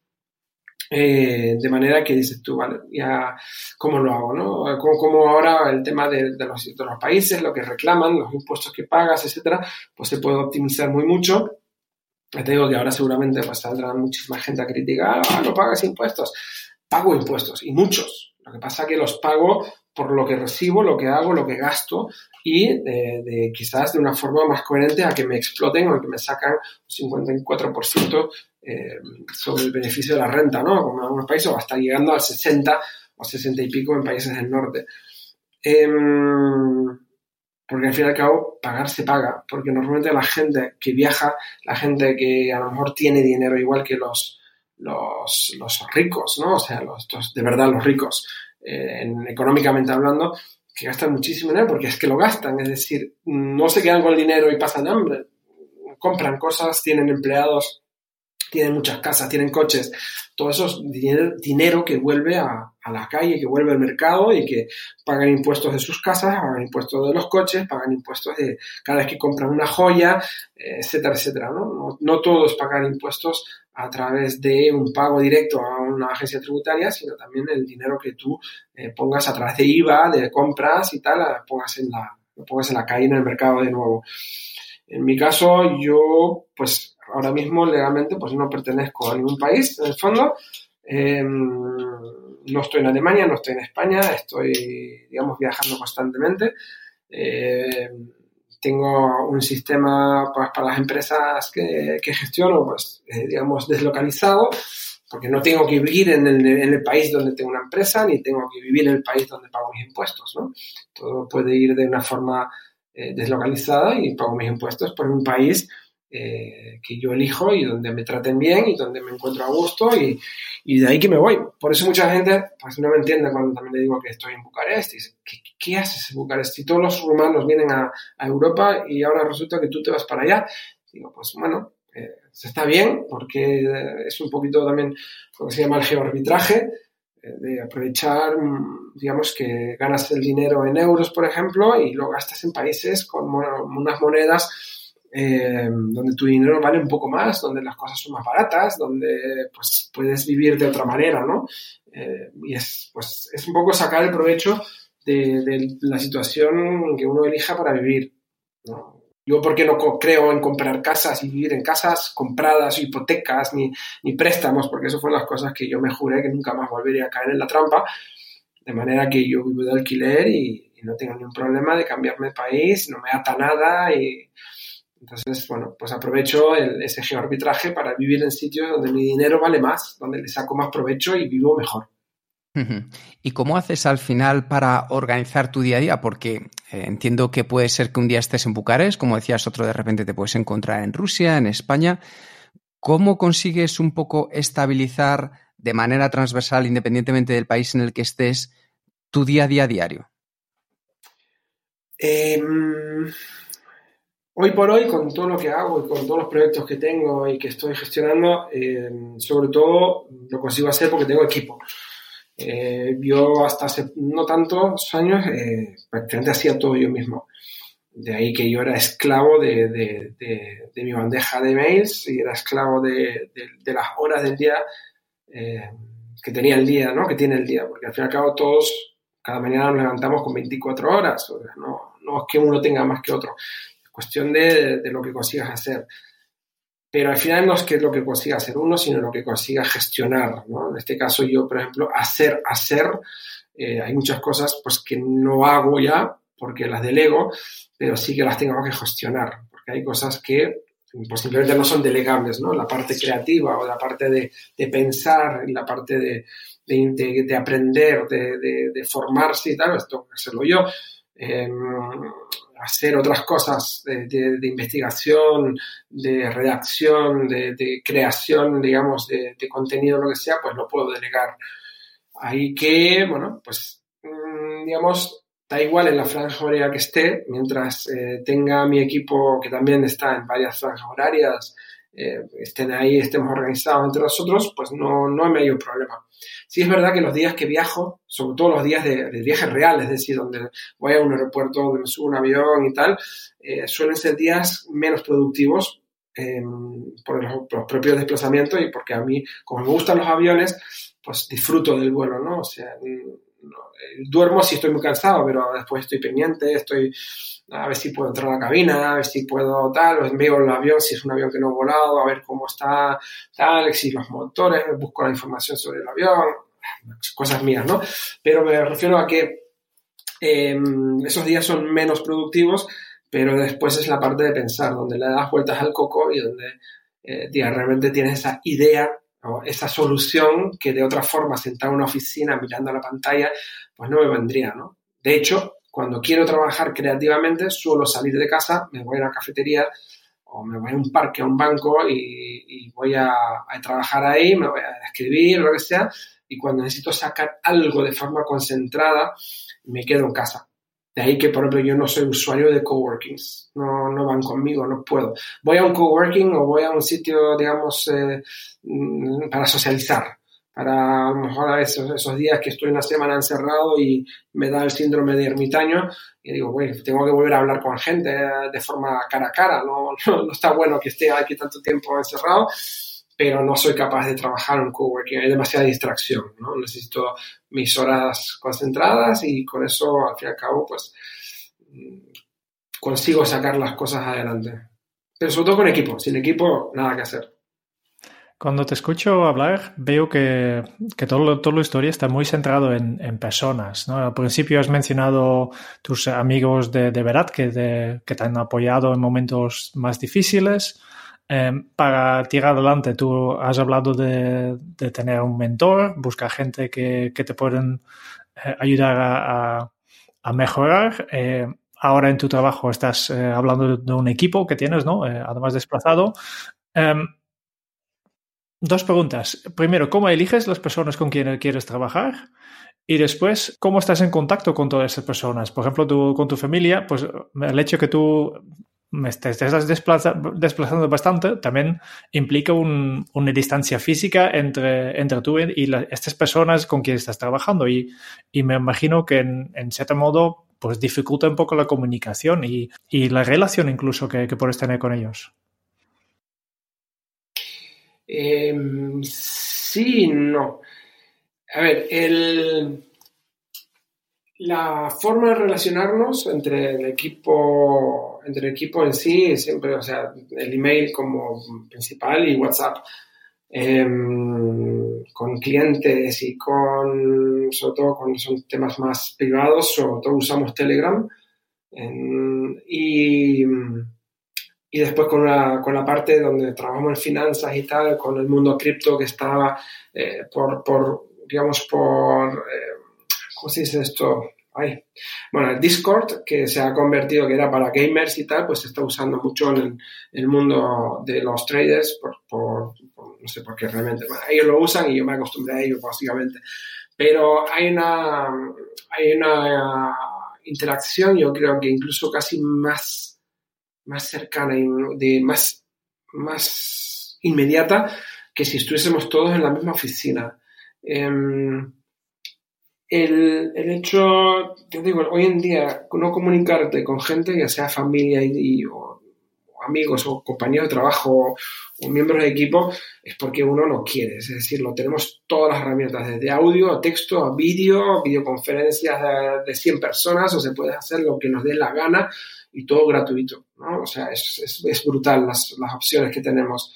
eh, de manera que dices tú, vale, ya, ¿cómo lo hago? ¿no? Como, ahora el tema de, los, de, los, países, lo que reclaman, los impuestos que pagas, etcétera, pues se puede optimizar muy mucho. te digo que ahora seguramente pues, saldrá muchísima gente a criticar, ah, no pagas impuestos. Pago impuestos, y muchos. Lo que pasa es que los pago por lo que recibo, lo que hago, lo que gasto y de, quizás de una forma más coherente a que me exploten o que me sacan un 54% eh, sobre el beneficio de la renta, ¿no? Como en algunos países, o hasta llegando al 60 o 60 y pico en países del norte. Em, porque al fin y al cabo pagar se paga, porque normalmente la gente que viaja, la gente que a lo mejor tiene dinero igual que los, los, los ricos, ¿no? O sea, los, de verdad los ricos, eh, económicamente hablando, que gastan muchísimo dinero porque es que lo gastan, es decir, no se quedan con el dinero y pasan hambre, compran cosas, tienen empleados, tienen muchas casas, tienen coches, todo eso es dinero, que vuelve a, la calle, que vuelve al mercado y que pagan impuestos de sus casas, pagan impuestos de los coches, pagan impuestos de cada vez que compran una joya, etcétera, etcétera. ¿no? No, todos pagan impuestos a través de un pago directo a una agencia tributaria, sino también el dinero que tú eh, pongas a través de IVA, de compras y tal, pongas en la, lo pongas en la calle, en el mercado de nuevo. En mi caso, yo, pues ahora mismo legalmente, pues no pertenezco a ningún país, en el fondo. Em, no estoy en Alemania, no estoy en España, estoy, digamos, viajando constantemente. Em, tengo un sistema pues, para las empresas que, gestiono, pues, eh, digamos, deslocalizado, porque no tengo que vivir en el, país donde tengo una empresa, ni tengo que vivir en el país donde pago mis impuestos, ¿no? Todo puede ir de una forma eh, deslocalizada y pago mis impuestos por un país eh, que yo elijo y donde me traten bien y donde me encuentro a gusto y, y, de ahí que me voy. Por eso mucha gente pues, no me entiende cuando también le digo que estoy en Bucarest. Y dice, ¿qué, qué haces en Bucarest? Si todos los rumanos vienen a, a, Europa y ahora resulta que tú te vas para allá. Digo, pues bueno, eh, está bien porque es un poquito también lo que se llama el geoarbitraje eh, de aprovechar, mm, digamos, que ganas el dinero en euros, por ejemplo, y lo gastas en países con unas monedas eh, donde tu dinero vale un poco más, donde las cosas son más baratas, donde pues, puedes vivir de otra manera, ¿no? Eh, y es, pues, es un poco sacar el provecho de, la situación que uno elija para vivir. ¿no? Yo, ¿por qué no creo en comprar casas y vivir en casas compradas, hipotecas, ni, ni préstamos? Porque eso fueron las cosas que yo me juré que nunca más volvería a caer en la trampa. De manera que yo vivo de alquiler y, y no tengo ningún problema de cambiarme de país, no me ata nada y entonces, bueno, pues aprovecho ese geoarbitraje para vivir en sitios donde mi dinero vale más, donde le saco más provecho y vivo mejor. ¿Y cómo haces al final para organizar tu día a día? Porque eh, entiendo que puede ser que un día estés en Bucarest, como decías, otro de repente te puedes encontrar en Rusia, en España. ¿Cómo consigues un poco estabilizar de manera transversal, independientemente del país en el que estés, tu día a día diario? Eh, hoy por hoy, con todo lo que hago y con todos los proyectos que tengo y que estoy gestionando, eh, sobre todo lo consigo hacer porque tengo equipo. Eh, yo hasta hace no tantos años eh, prácticamente hacía todo yo mismo. De ahí que yo era esclavo de, de, de, mi bandeja de mails y era esclavo de, las horas del día que tenía el día, ¿no? Que tiene el día. Porque al fin y al cabo todos, cada mañana nos levantamos con 24 horas. no, no es que uno tenga más que otro cuestión de, lo que consigas hacer. Pero al final no es que lo que consiga hacer uno, sino lo que consiga gestionar. En este caso yo, por ejemplo, hacer, hacer, eh, hay muchas cosas pues, que no hago ya porque las delego, pero sí que las tengo que gestionar, porque hay cosas que pues, simplemente no son delegables, ¿no? La parte creativa o la parte de, de pensar, la parte de, de, de aprender, de, formarse y tal, esto hacerlo yo. Em, hacer otras cosas de, investigación, de redacción, de, creación, digamos, de, contenido, lo que sea, pues lo puedo delegar. Ahí que, bueno, pues, mm, digamos, da igual en la franja horaria que esté, mientras eh, tenga mi equipo que también está en varias franjas horarias, eh, estén ahí, estemos organizados entre nosotros, pues no, no hay mayor problema. Sí es verdad que los días que viajo, sobre todo los días de, viaje real, es decir, donde voy a un aeropuerto, donde me subo un avión y tal, eh, suelen ser días menos productivos em, por los, propios desplazamientos y porque a mí, como me gustan los aviones, pues disfruto del vuelo, ¿no? O sea, eh, duermo si estoy muy cansado, pero después estoy pendiente, estoy a ver si puedo entrar a la cabina, a ver si puedo tal, veo el avión, si es un avión que no he volado, a ver cómo está tal, si los motores, busco la información sobre el avión, cosas mías, ¿no? Pero me refiero a que em, esos días son menos productivos, pero después es la parte de pensar, donde le das vueltas al coco y donde eh, realmente tienes esa idea esa solución que de otra forma sentado en una oficina mirando a la pantalla, pues no me vendría, ¿no? De hecho, cuando quiero trabajar creativamente, suelo salir de casa, me voy a una cafetería o me voy a un parque, a un banco y, voy a, trabajar ahí, me voy a escribir, lo que sea, y cuando necesito sacar algo de forma concentrada, me quedo en casa. De ahí que, por ejemplo, yo no soy usuario de coworkings, no, no van conmigo, no puedo. Voy a un coworking o voy a un sitio, digamos, eh, mm, para socializar, para a lo mejor esos, esos días que estoy una semana encerrado y me da el síndrome de ermitaño y digo, bueno, tengo que volver a hablar con gente de forma cara a cara, no, no está bueno que esté aquí tanto tiempo encerrado pero no soy capaz de trabajar en coworking, hay demasiada distracción, ¿no? Necesito mis horas concentradas y con eso, al fin y al cabo, pues mm, consigo sacar las cosas adelante. pero sobre todo con equipo. Sin equipo, nada que hacer. Cuando te escucho hablar, veo que, que todo, toda la historia está muy centrado en, en personas. ¿no? Al principio has mencionado tus amigos de, de Verat que, te, que te han apoyado en momentos más difíciles. Eh, para tirar adelante, tú has hablado de, tener un mentor, buscar gente que, que te pueden eh, ayudar a, mejorar. Eh, ahora en tu trabajo estás eh, hablando de, de, un equipo que tienes, ¿no? Eh, además desplazado. Em, Dos preguntas. Primero, ¿cómo eliges las personas con quienes quieres trabajar? Y después, ¿cómo estás en contacto con todas esas personas? Por ejemplo, tú, con tu familia, pues el hecho que tú te desplaza, desplazando bastante también implica un, una distancia física entre, entre tú y estas personas con quienes estás trabajando. Y, y me imagino que en, cierto modo pues dificulta un poco la comunicación y, y la relación incluso que, que puedes tener con ellos. Eh, sí, no. A ver, el, la forma de relacionarnos entre el equipo, entre el equipo en sí, siempre, o sea, el email como principal y WhatsApp. Eh, con clientes y con, sobre todo cuando son temas más privados, sobre todo usamos Telegram. Y y después con la, con la parte donde trabajamos en finanzas y tal, con el mundo cripto que estaba eh, por, por, digamos, por, eh, ¿cómo se dice esto? Ay. Bueno, el Discord, que se ha convertido, que era para gamers y tal, pues se está usando mucho en el, mundo de los traders, por, por, por, no sé por qué realmente. Bueno, ellos lo usan y yo me acostumbré a ello, básicamente. Pero hay una, hay una interacción, yo creo que incluso casi más más cercana y de más, más inmediata que si estuviésemos todos en la misma oficina. Eh, el, el, hecho, yo digo, hoy en día no comunicarte con gente, ya sea familia y, y o, o, amigos o compañeros de trabajo o, miembros de equipo, es porque uno no quiere. Es decir, lo tenemos todas las herramientas, desde audio a texto a vídeo, videoconferencias de, de 100 personas, o se puede hacer lo que nos dé la gana y todo gratuito, ¿no? O sea, es, es, es brutal las, las, opciones que tenemos.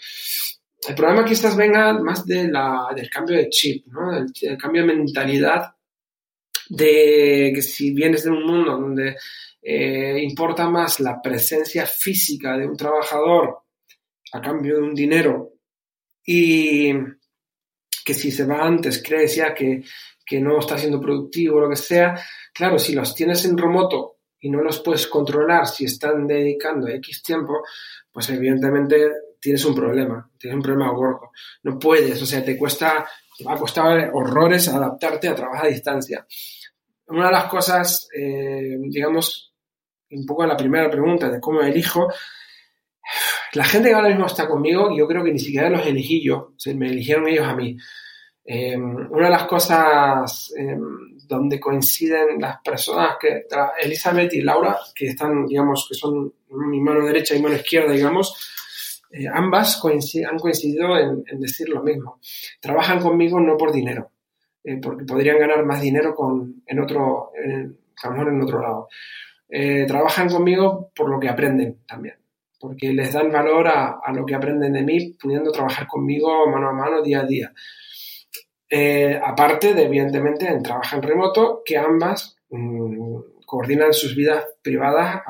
El problema quizás venga más de la, del cambio de chip, ¿no? El, cambio de mentalidad de que si vienes de un mundo donde eh, importa más la presencia física de un trabajador a cambio de un dinero y que si se va antes crees ya que, que no está siendo productivo o lo que sea, claro, si los tienes en remoto y no los puedes controlar si están dedicando X tiempo, pues evidentemente tienes un problema, tienes un problema gordo. No puedes, o sea, te cuesta, te va a costar horrores adaptarte a trabajar a distancia. Una de las cosas, eh, digamos, un poco la primera pregunta de cómo elijo, la gente que ahora mismo está conmigo, yo creo que ni siquiera los elegí yo, me eligieron ellos a mí. Eh, una de las cosas eh, donde coinciden las personas que, Elizabeth y Laura, que están, digamos, que son mi mano derecha y mano izquierda, digamos, eh, ambas han coincidido en, decir lo mismo. Trabajan conmigo no por dinero, eh, porque podrían ganar más dinero con, en otro, en, otro lado. Eh, trabajan conmigo por lo que aprenden también, porque les dan valor a, a, lo que aprenden de mí, pudiendo trabajar conmigo mano a mano, día a día. Aparte de, evidentemente, en trabajo en remoto, que ambas mmm, coordinan sus vidas privadas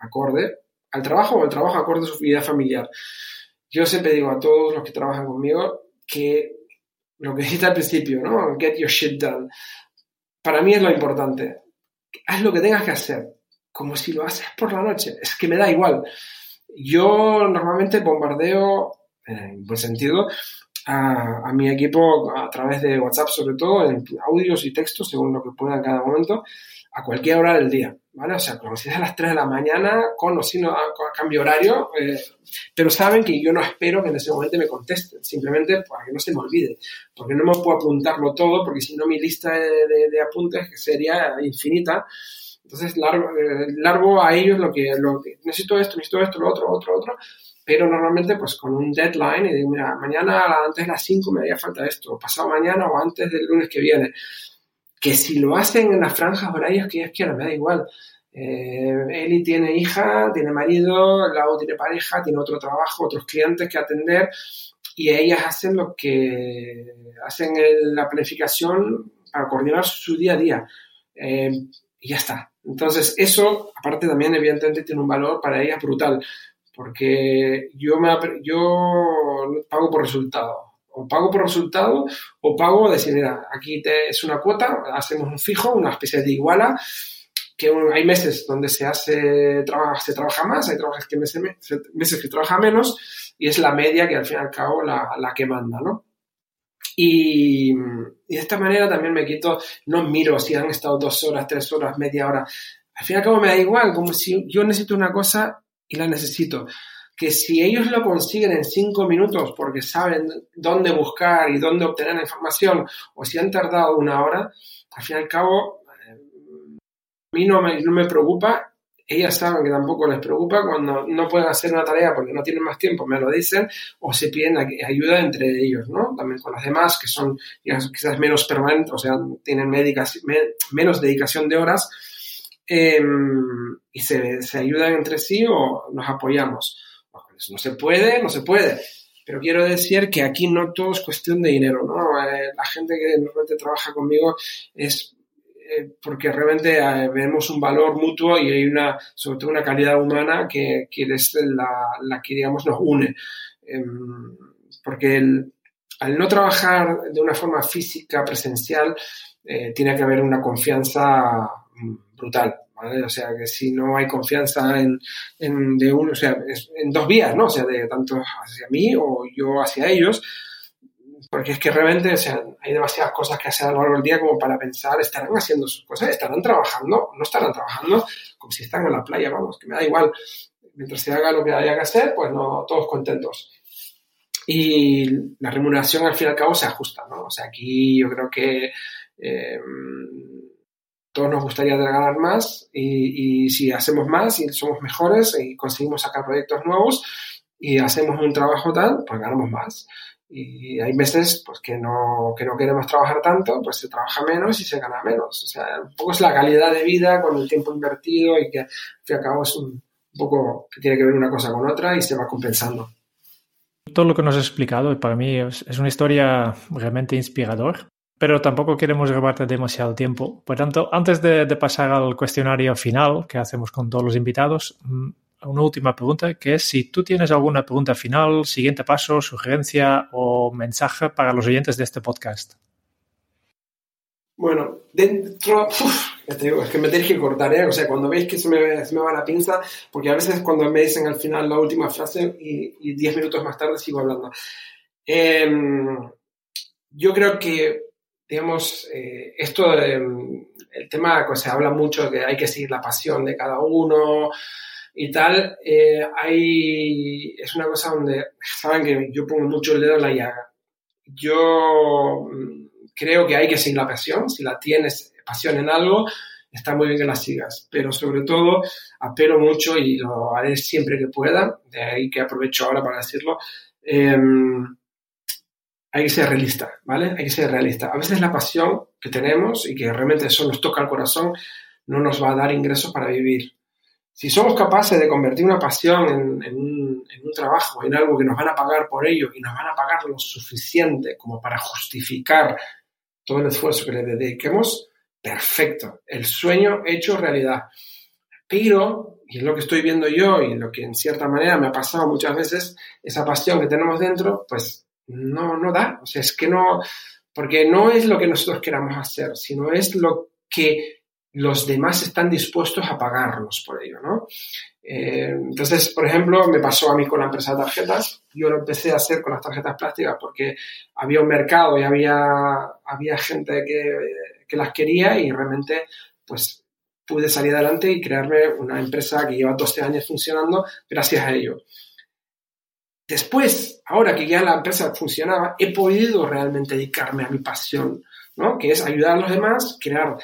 acorde al trabajo o el trabajo acorde a su vida familiar. Yo siempre digo a todos los que trabajan conmigo que lo que dijiste al principio, ¿no? Get your shit done. Para mí es lo importante. Haz lo que tengas que hacer, como si lo haces por la noche. Es que me da igual. Yo normalmente bombardeo, en buen sentido, a, a, mi equipo a través de WhatsApp, sobre todo, en audios y textos, según lo que pueda en cada momento, a cualquier hora del día, ¿vale? O sea, es a las 3 de la mañana, con o sin cambio horario, eh, pero saben que yo no espero que en ese momento me contesten, simplemente para que no se me olvide, porque no me puedo apuntarlo todo, porque si no mi lista de, de, apuntes sería infinita, entonces largo, eh, largo a ellos lo que, lo necesito esto, necesito esto, lo otro, otro, otro, pero normalmente pues con un deadline y digo, mira, mañana antes de las 5 me haría falta esto, pasado mañana o antes del lunes que viene. Que si lo hacen en las franjas horarias que ellos quieran, me da igual. Eh, Eli tiene hija, tiene marido, Lau tiene pareja, tiene otro trabajo, otros clientes que atender y ellas hacen lo que hacen la planificación para coordinar su día a día. Eh, y ya está. Entonces, eso, aparte también, evidentemente, tiene un valor para ellas brutal, porque yo, me, yo pago por resultado. O pago por resultado o pago decir, mira, aquí te, es una cuota, hacemos un fijo, una especie de iguala, que hay meses donde se hace, trabaja, se trabaja más, hay que meses, meses que trabaja menos, y es la media que al fin y al cabo la, la que manda, ¿no? Y, de esta manera también me quito, no miro si han estado dos horas, tres horas, media hora. Al fin y al cabo me da igual, como si yo necesito una cosa y la necesito. Que si ellos lo consiguen en cinco minutos porque saben dónde buscar y dónde obtener la información, o si han tardado una hora, al fin y al cabo, eh, a mí no me, no me preocupa ellas saben que tampoco les preocupa cuando no pueden hacer una tarea porque no tienen más tiempo, me lo dicen, o se piden ayuda entre ellos, ¿no? También con las demás, que son quizás menos permanentes, o sea, tienen menos dedicación de horas, em, y se, se, ayudan entre sí o nos apoyamos. Pues no se puede, no se puede. Pero quiero decir que aquí no todo es cuestión de dinero, ¿no? Eh, la gente que normalmente trabaja conmigo es eh, porque realmente eh, vemos un valor mutuo y hay una, sobre todo una calidad humana que, que es la, que, digamos, nos une. Em, porque al no trabajar de una forma física, presencial, tiene que haber una confianza mm, brutal. ¿Vale? O sea, que si no hay confianza en, en de uno, o sea, en dos vías, ¿no? O sea, de tanto hacia mí o yo hacia ellos, porque es que realmente o sea, hay demasiadas cosas que hacer a lo largo del día como para pensar, ¿estarán haciendo sus cosas? ¿Estarán trabajando? ¿No estarán trabajando? Como si están en la playa, vamos, que me da igual. Mientras se haga lo que haya que hacer, pues no, todos contentos. Y la remuneración al fin y al cabo se ajusta, ¿no? O sea, aquí yo creo que eh, todos nos gustaría ganar más y, y si hacemos más y somos mejores y conseguimos sacar proyectos nuevos y hacemos un trabajo tal, pues ganamos más y hay meses pues que no, que no queremos trabajar tanto, pues se trabaja menos y se gana menos. O sea, un poco es la calidad de vida con el tiempo invertido y que al fin y al cabo es un, poco que tiene que ver una cosa con otra y se va compensando. Todo lo que nos has explicado para mí es, una historia realmente inspirador, pero tampoco queremos robarte demasiado tiempo. Por tanto, antes de, pasar al cuestionario final que hacemos con todos los invitados, mm, una última pregunta, que es si tú tienes alguna pregunta final, siguiente paso, sugerencia o mensaje para los oyentes de este podcast. Bueno, dentro, es que me tenéis que cortar, ¿eh? O sea, cuando veis que se me, se me, va la pinza, porque a veces cuando me dicen al final la última frase y, diez minutos más tarde sigo hablando. Em, yo creo que, digamos, eh, esto, el tema, pues, se habla mucho de que hay que seguir la pasión de cada uno, y tal, eh, hay, es una cosa donde, saben que yo pongo mucho el dedo en la llaga. Yo mm, creo que hay que seguir la pasión, si la tienes pasión en algo, está muy bien que la sigas, pero sobre todo apelo mucho y lo haré siempre que pueda, de ahí que aprovecho ahora para decirlo, em, hay que ser realista, ¿vale? Hay que ser realista. A veces la pasión que tenemos y que realmente eso nos toca el corazón no nos va a dar ingresos para vivir si somos capaces de convertir una pasión en, un, trabajo, en algo que nos van a pagar por ello y nos van a pagar lo suficiente como para justificar todo el esfuerzo que le dediquemos, perfecto, el sueño hecho realidad. Pero, y es lo que estoy viendo yo y lo que en cierta manera me ha pasado muchas veces, esa pasión que tenemos dentro, pues no, no da. O sea, es que no, porque no es lo que nosotros queramos hacer, sino es lo que los demás están dispuestos a pagarnos por ello, ¿no? Eh, entonces, por ejemplo, me pasó a mí con la empresa de tarjetas. Yo lo empecé a hacer con las tarjetas plásticas porque había un mercado y había, había gente que, que las quería y realmente, pues, pude salir adelante y crearme una empresa que lleva 12 años funcionando gracias a ello. Después, ahora que ya la empresa funcionaba, he podido realmente dedicarme a mi pasión, ¿no? Que es ayudar a los demás, crear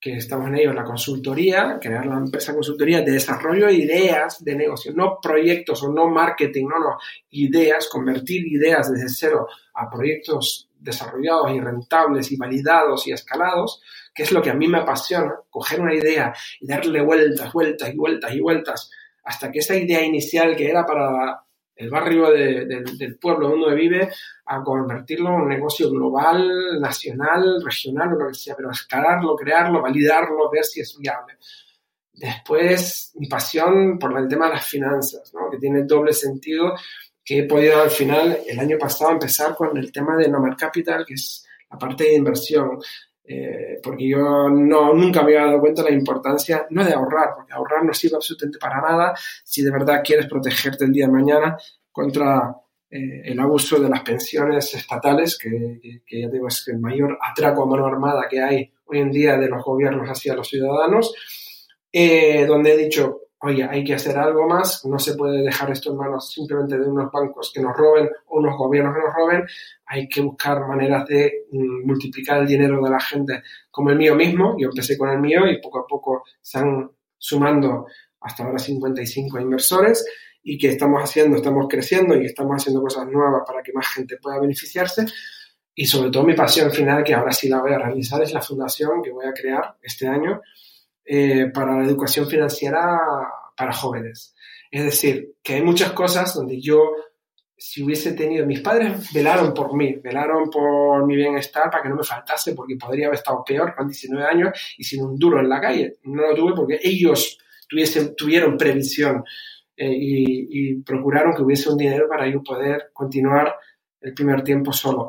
que estamos en ello, la consultoría, crear la empresa consultoría de desarrollo de ideas de negocio, no proyectos o no marketing, no, no, ideas, convertir ideas desde cero a proyectos desarrollados y rentables y validados y escalados, que es lo que a mí me apasiona, coger una idea y darle vueltas, vueltas y vueltas y vueltas, hasta que esa idea inicial que era para el barrio del pueblo donde vive, a convertirlo en un negocio global, nacional, regional o lo que sea, pero escalarlo, crearlo, validarlo, ver si es viable. Después, mi pasión por el tema de las finanzas, ¿no? que tiene doble sentido, que he podido al final, el año pasado, empezar con el tema de Nomad Capital, que es la parte de inversión. Eh, porque yo no, nunca me había dado cuenta de la importancia, no de ahorrar, porque ahorrar no sirve absolutamente para nada si de verdad quieres protegerte el día de mañana contra eh, el abuso de las pensiones estatales, que, ya digo es el mayor atraco a mano armada que hay hoy en día de los gobiernos hacia los ciudadanos, eh, donde he dicho, oye, hay que hacer algo más, no se puede dejar esto en manos simplemente de unos bancos que nos roben o unos gobiernos que nos roben, hay que buscar maneras de mm, multiplicar el dinero de la gente como el mío mismo, yo empecé con el mío y poco a poco están sumando hasta ahora 55 inversores y que estamos haciendo, estamos creciendo y estamos haciendo cosas nuevas para que más gente pueda beneficiarse. Y sobre todo mi pasión final, que ahora sí la voy a realizar, es la fundación que voy a crear este año, eh, para la educación financiera para jóvenes. Es decir, que hay muchas cosas donde yo, si hubiese tenido, mis padres velaron por mí, velaron por mi bienestar para que no me faltase, porque podría haber estado peor con 19 años y sin un duro en la calle. No lo tuve porque ellos tuviesen, tuvieron previsión eh, y, y procuraron que hubiese un dinero para yo poder continuar el primer tiempo solo.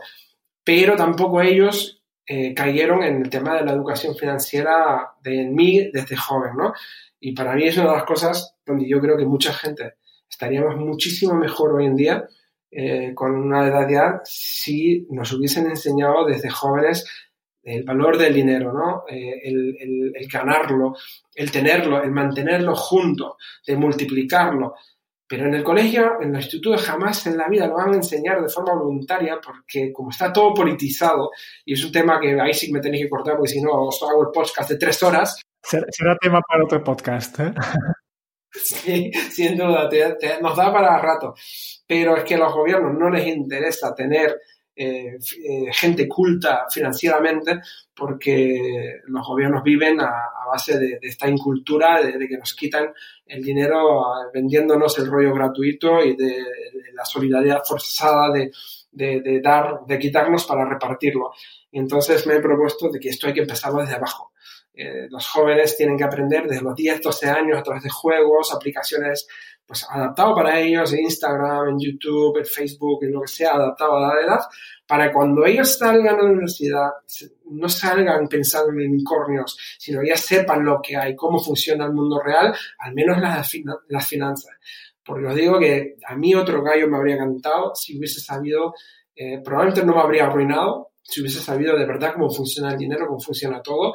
Pero tampoco ellos eh, cayeron en el tema de la educación financiera de mí desde joven, ¿no? Y para mí es una de las cosas donde yo creo que mucha gente estaríamos muchísimo mejor hoy en día eh, con una edad ya si nos hubiesen enseñado desde jóvenes el valor del dinero, ¿no? Eh, el, el, el, ganarlo, el tenerlo, el mantenerlo junto, de multiplicarlo, pero en el colegio, en el instituto, jamás en la vida lo van a enseñar de forma voluntaria porque como está todo politizado, y es un tema que ahí sí me tenéis que cortar porque si no os hago el podcast de tres horas. Será tema para otro podcast. ¿eh? sí, sin duda, nos da para rato. Pero es que a los gobiernos no les interesa tener eh, eh, gente culta financieramente porque los gobiernos viven a, base de, esta incultura, de, que nos quitan el dinero vendiéndonos el rollo gratuito y de, la solidaridad forzada de, dar, de quitarnos para repartirlo. Y entonces me he propuesto de que esto hay que empezarlo desde abajo. Eh, los jóvenes tienen que aprender desde los 10, 12 años a través de juegos, aplicaciones pues adaptado para ellos, en Instagram, en YouTube, en Facebook, en lo que sea, adaptado a la edad, para cuando ellos salgan a la universidad, no salgan pensando en unicornios, sino ya sepan lo que hay, cómo funciona el mundo real, al menos las, las finanzas. Porque os digo que a mí otro gallo me habría cantado si hubiese sabido, eh, probablemente no me habría arruinado, si hubiese sabido de verdad cómo funciona el dinero, cómo funciona todo.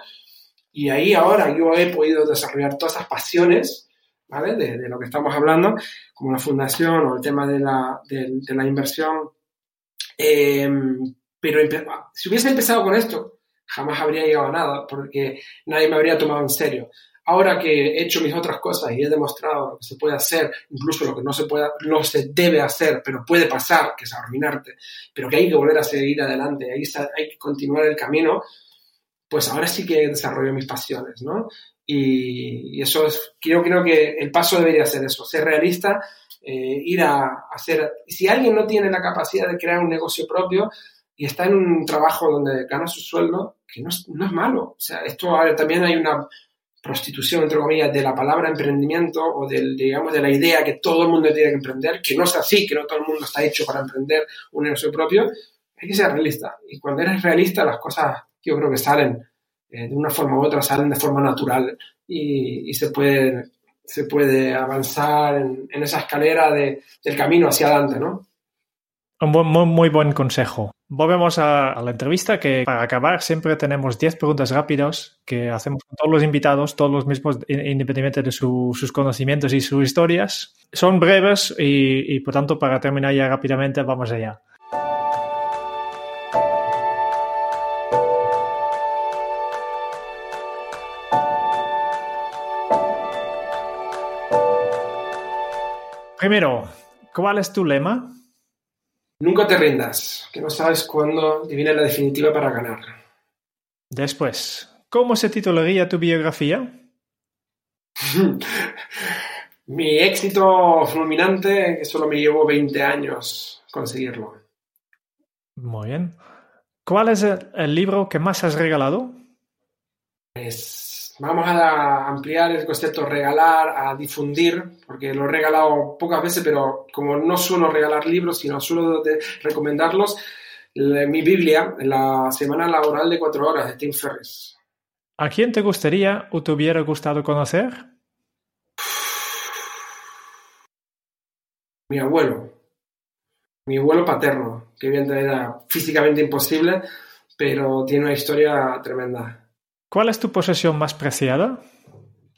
Y ahí ahora yo he podido desarrollar todas esas pasiones ¿vale? De, lo que estamos hablando, como la fundación o el tema de la, de, la inversión. Em, pero si hubiese empezado con esto, jamás habría llegado a nada, porque nadie me habría tomado en serio. Ahora que he hecho mis otras cosas y he demostrado lo que se puede hacer, incluso lo que no se, puede, no se debe hacer, pero puede pasar, que es arruinarte, pero que hay que volver a seguir adelante, hay, hay que continuar el camino, pues ahora sí que desarrollo mis pasiones, ¿no? Y, eso es, creo, creo que el paso debería ser eso, ser realista, eh, ir a, hacer, si alguien no tiene la capacidad de crear un negocio propio y está en un trabajo donde gana su sueldo, que no es, no es malo. O sea, esto también hay una prostitución, entre comillas, de la palabra emprendimiento o del, digamos, de la idea que todo el mundo tiene que emprender, que no es así, que no todo el mundo está hecho para emprender un negocio propio. Hay que ser realista. Y cuando eres realista, las cosas yo creo que salen eh, de una forma u otra salen de forma natural y, se, puede, se puede avanzar en, esa escalera de, del camino hacia adelante, ¿no? Un muy, muy buen consejo. Volvemos a, la entrevista que para acabar siempre tenemos 10 preguntas rápidas que hacemos con todos los invitados, todos los mismos independientemente de sus conocimientos y sus historias. Son breves y, y por tanto para terminar ya rápidamente vamos allá. Primero, ¿cuál es tu lema? Nunca te rindas, que no sabes cuándo te viene la definitiva para ganar. Después, ¿cómo se titularía tu biografía? Mi éxito fulminante, que solo me llevo 20 años conseguirlo. Muy bien. ¿Cuál es el, el libro que más has regalado? Pues vamos a ampliar el concepto regalar, a difundir, porque lo he regalado pocas veces, pero como no suelo regalar libros, sino suelo de- recomendarlos, mi Biblia, la semana laboral de cuatro horas de Tim Ferriss. ¿A quién te gustaría o te hubiera gustado conocer? Mi abuelo, mi abuelo paterno, que evidentemente era físicamente imposible, pero tiene una historia tremenda. ¿Cuál es tu posesión más preciada?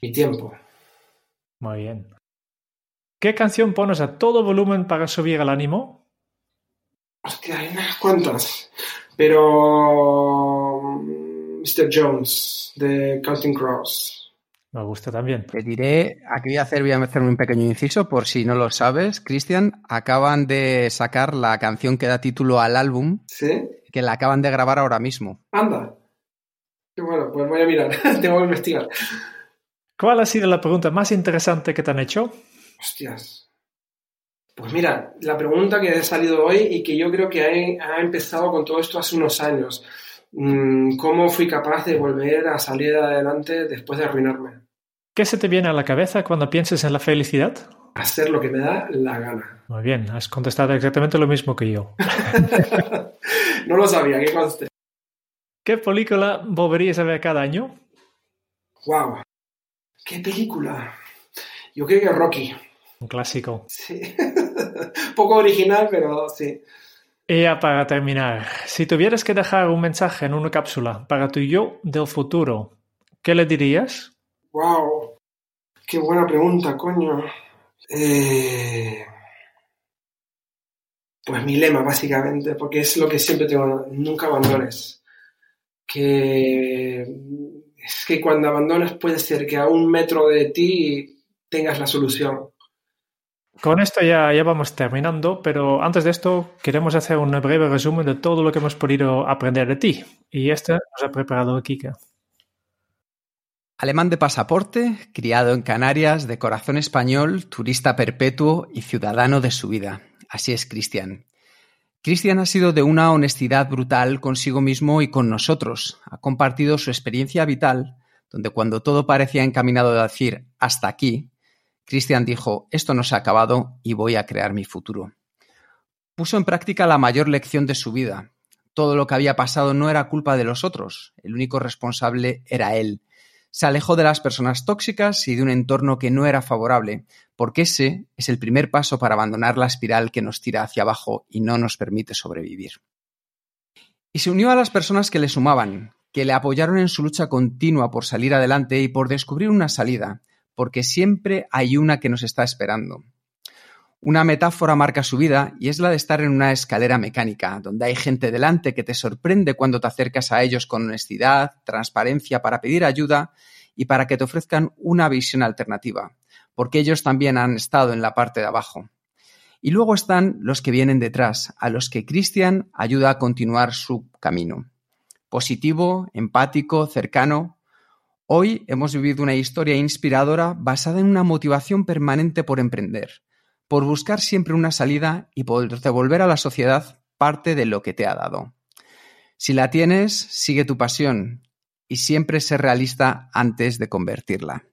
Mi tiempo. Muy bien. ¿Qué canción pones a todo volumen para subir el ánimo? Hostia, hay unas cuantas. Pero. mm, Mr. Jones, de Counting Crows. Me gusta también. Te diré, aquí voy a hacer, voy a hacer un pequeño inciso por si no lo sabes. Cristian, acaban de sacar la canción que da título al álbum, ¿Sí? que la acaban de grabar ahora mismo. Anda. Bueno, pues voy a mirar. Tengo que investigar. ¿Cuál ha sido la pregunta más interesante que te han hecho? Hostias. Pues mira, la pregunta que ha salido hoy y que yo creo que ha, ha empezado con todo esto hace unos años. Mm, ¿Cómo fui capaz de volver a salir adelante después de arruinarme? ¿Qué se te viene a la cabeza cuando piensas en la felicidad? Hacer lo que me da la gana. Muy bien, has contestado exactamente lo mismo que yo. no lo sabía, que conste. ¿Qué película volverías a ver cada año? ¡Wow! ¡Qué película! Yo creo que Rocky. Un clásico. Sí. Poco original, pero sí. Y ya para terminar, si tuvieras que dejar un mensaje en una cápsula para tu yo del futuro, ¿qué le dirías? ¡Wow! ¡Qué buena pregunta, coño! Eh... Pues mi lema, básicamente, porque es lo que siempre tengo, nunca abandones. Que es que cuando abandonas puede ser que a un metro de ti tengas la solución. Con esto ya, ya vamos terminando, pero antes de esto queremos hacer un breve resumen de todo lo que hemos podido aprender de ti. Y este nos ha preparado Kika. Alemán de pasaporte, criado en Canarias, de corazón español, turista perpetuo y ciudadano de su vida. Así es Cristian. Cristian ha sido de una honestidad brutal consigo mismo y con nosotros. Ha compartido su experiencia vital, donde cuando todo parecía encaminado a decir hasta aquí, Cristian dijo, esto no se ha acabado y voy a crear mi futuro. Puso en práctica la mayor lección de su vida. Todo lo que había pasado no era culpa de los otros, el único responsable era él. Se alejó de las personas tóxicas y de un entorno que no era favorable, porque ese es el primer paso para abandonar la espiral que nos tira hacia abajo y no nos permite sobrevivir. Y se unió a las personas que le sumaban, que le apoyaron en su lucha continua por salir adelante y por descubrir una salida, porque siempre hay una que nos está esperando. Una metáfora marca su vida y es la de estar en una escalera mecánica, donde hay gente delante que te sorprende cuando te acercas a ellos con honestidad, transparencia para pedir ayuda y para que te ofrezcan una visión alternativa, porque ellos también han estado en la parte de abajo. Y luego están los que vienen detrás, a los que Christian ayuda a continuar su camino. Positivo, empático, cercano, Hoy hemos vivido una historia inspiradora basada en una motivación permanente por emprender, por buscar siempre una salida y por devolver a la sociedad parte de lo que te ha dado. Si la tienes, sigue tu pasión y siempre ser realista antes de convertirla.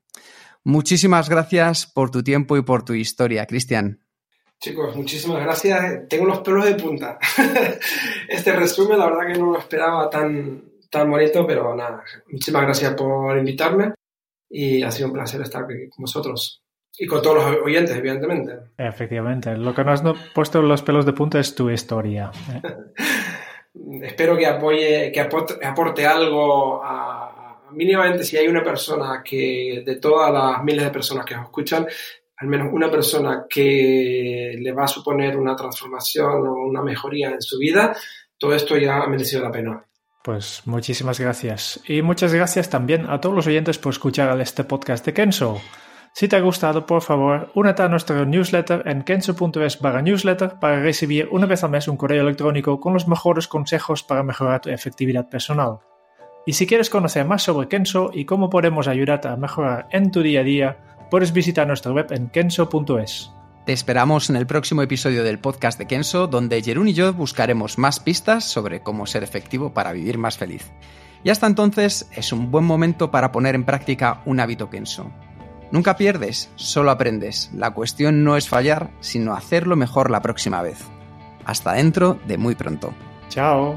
Muchísimas gracias por tu tiempo y por tu historia, Cristian. Chicos, muchísimas gracias. Tengo los pelos de punta. Este resumen, la verdad que no lo esperaba tan, tan bonito, pero nada, muchísimas gracias por invitarme y ha sido un placer estar aquí con vosotros y con todos los oyentes, evidentemente. Efectivamente, lo que nos ha puesto los pelos de punta es tu historia. ¿eh? Espero que apoye, que aporte, aporte algo a, a, mínimamente si hay una persona que, de todas las miles de personas que os escuchan, al menos una persona que le va a suponer una transformación o una mejoría en su vida, todo esto ya ha merecido la pena. Pues muchísimas gracias. Y muchas gracias también a todos los oyentes por escuchar este podcast de Kenso. Si te ha gustado, por favor, únete a nuestro newsletter en kenso.es barra newsletter para recibir una vez al mes un correo electrónico con los mejores consejos para mejorar tu efectividad personal. Y si quieres conocer más sobre Kenso y cómo podemos ayudarte a mejorar en tu día a día, puedes visitar nuestra web en kenso.es. Te esperamos en el próximo episodio del podcast de Kenso, donde Jerún y yo buscaremos más pistas sobre cómo ser efectivo para vivir más feliz. Y hasta entonces es un buen momento para poner en práctica un hábito Kenso. Nunca pierdes, solo aprendes. La cuestión no es fallar, sino hacerlo mejor la próxima vez. Hasta dentro de muy pronto. Chao.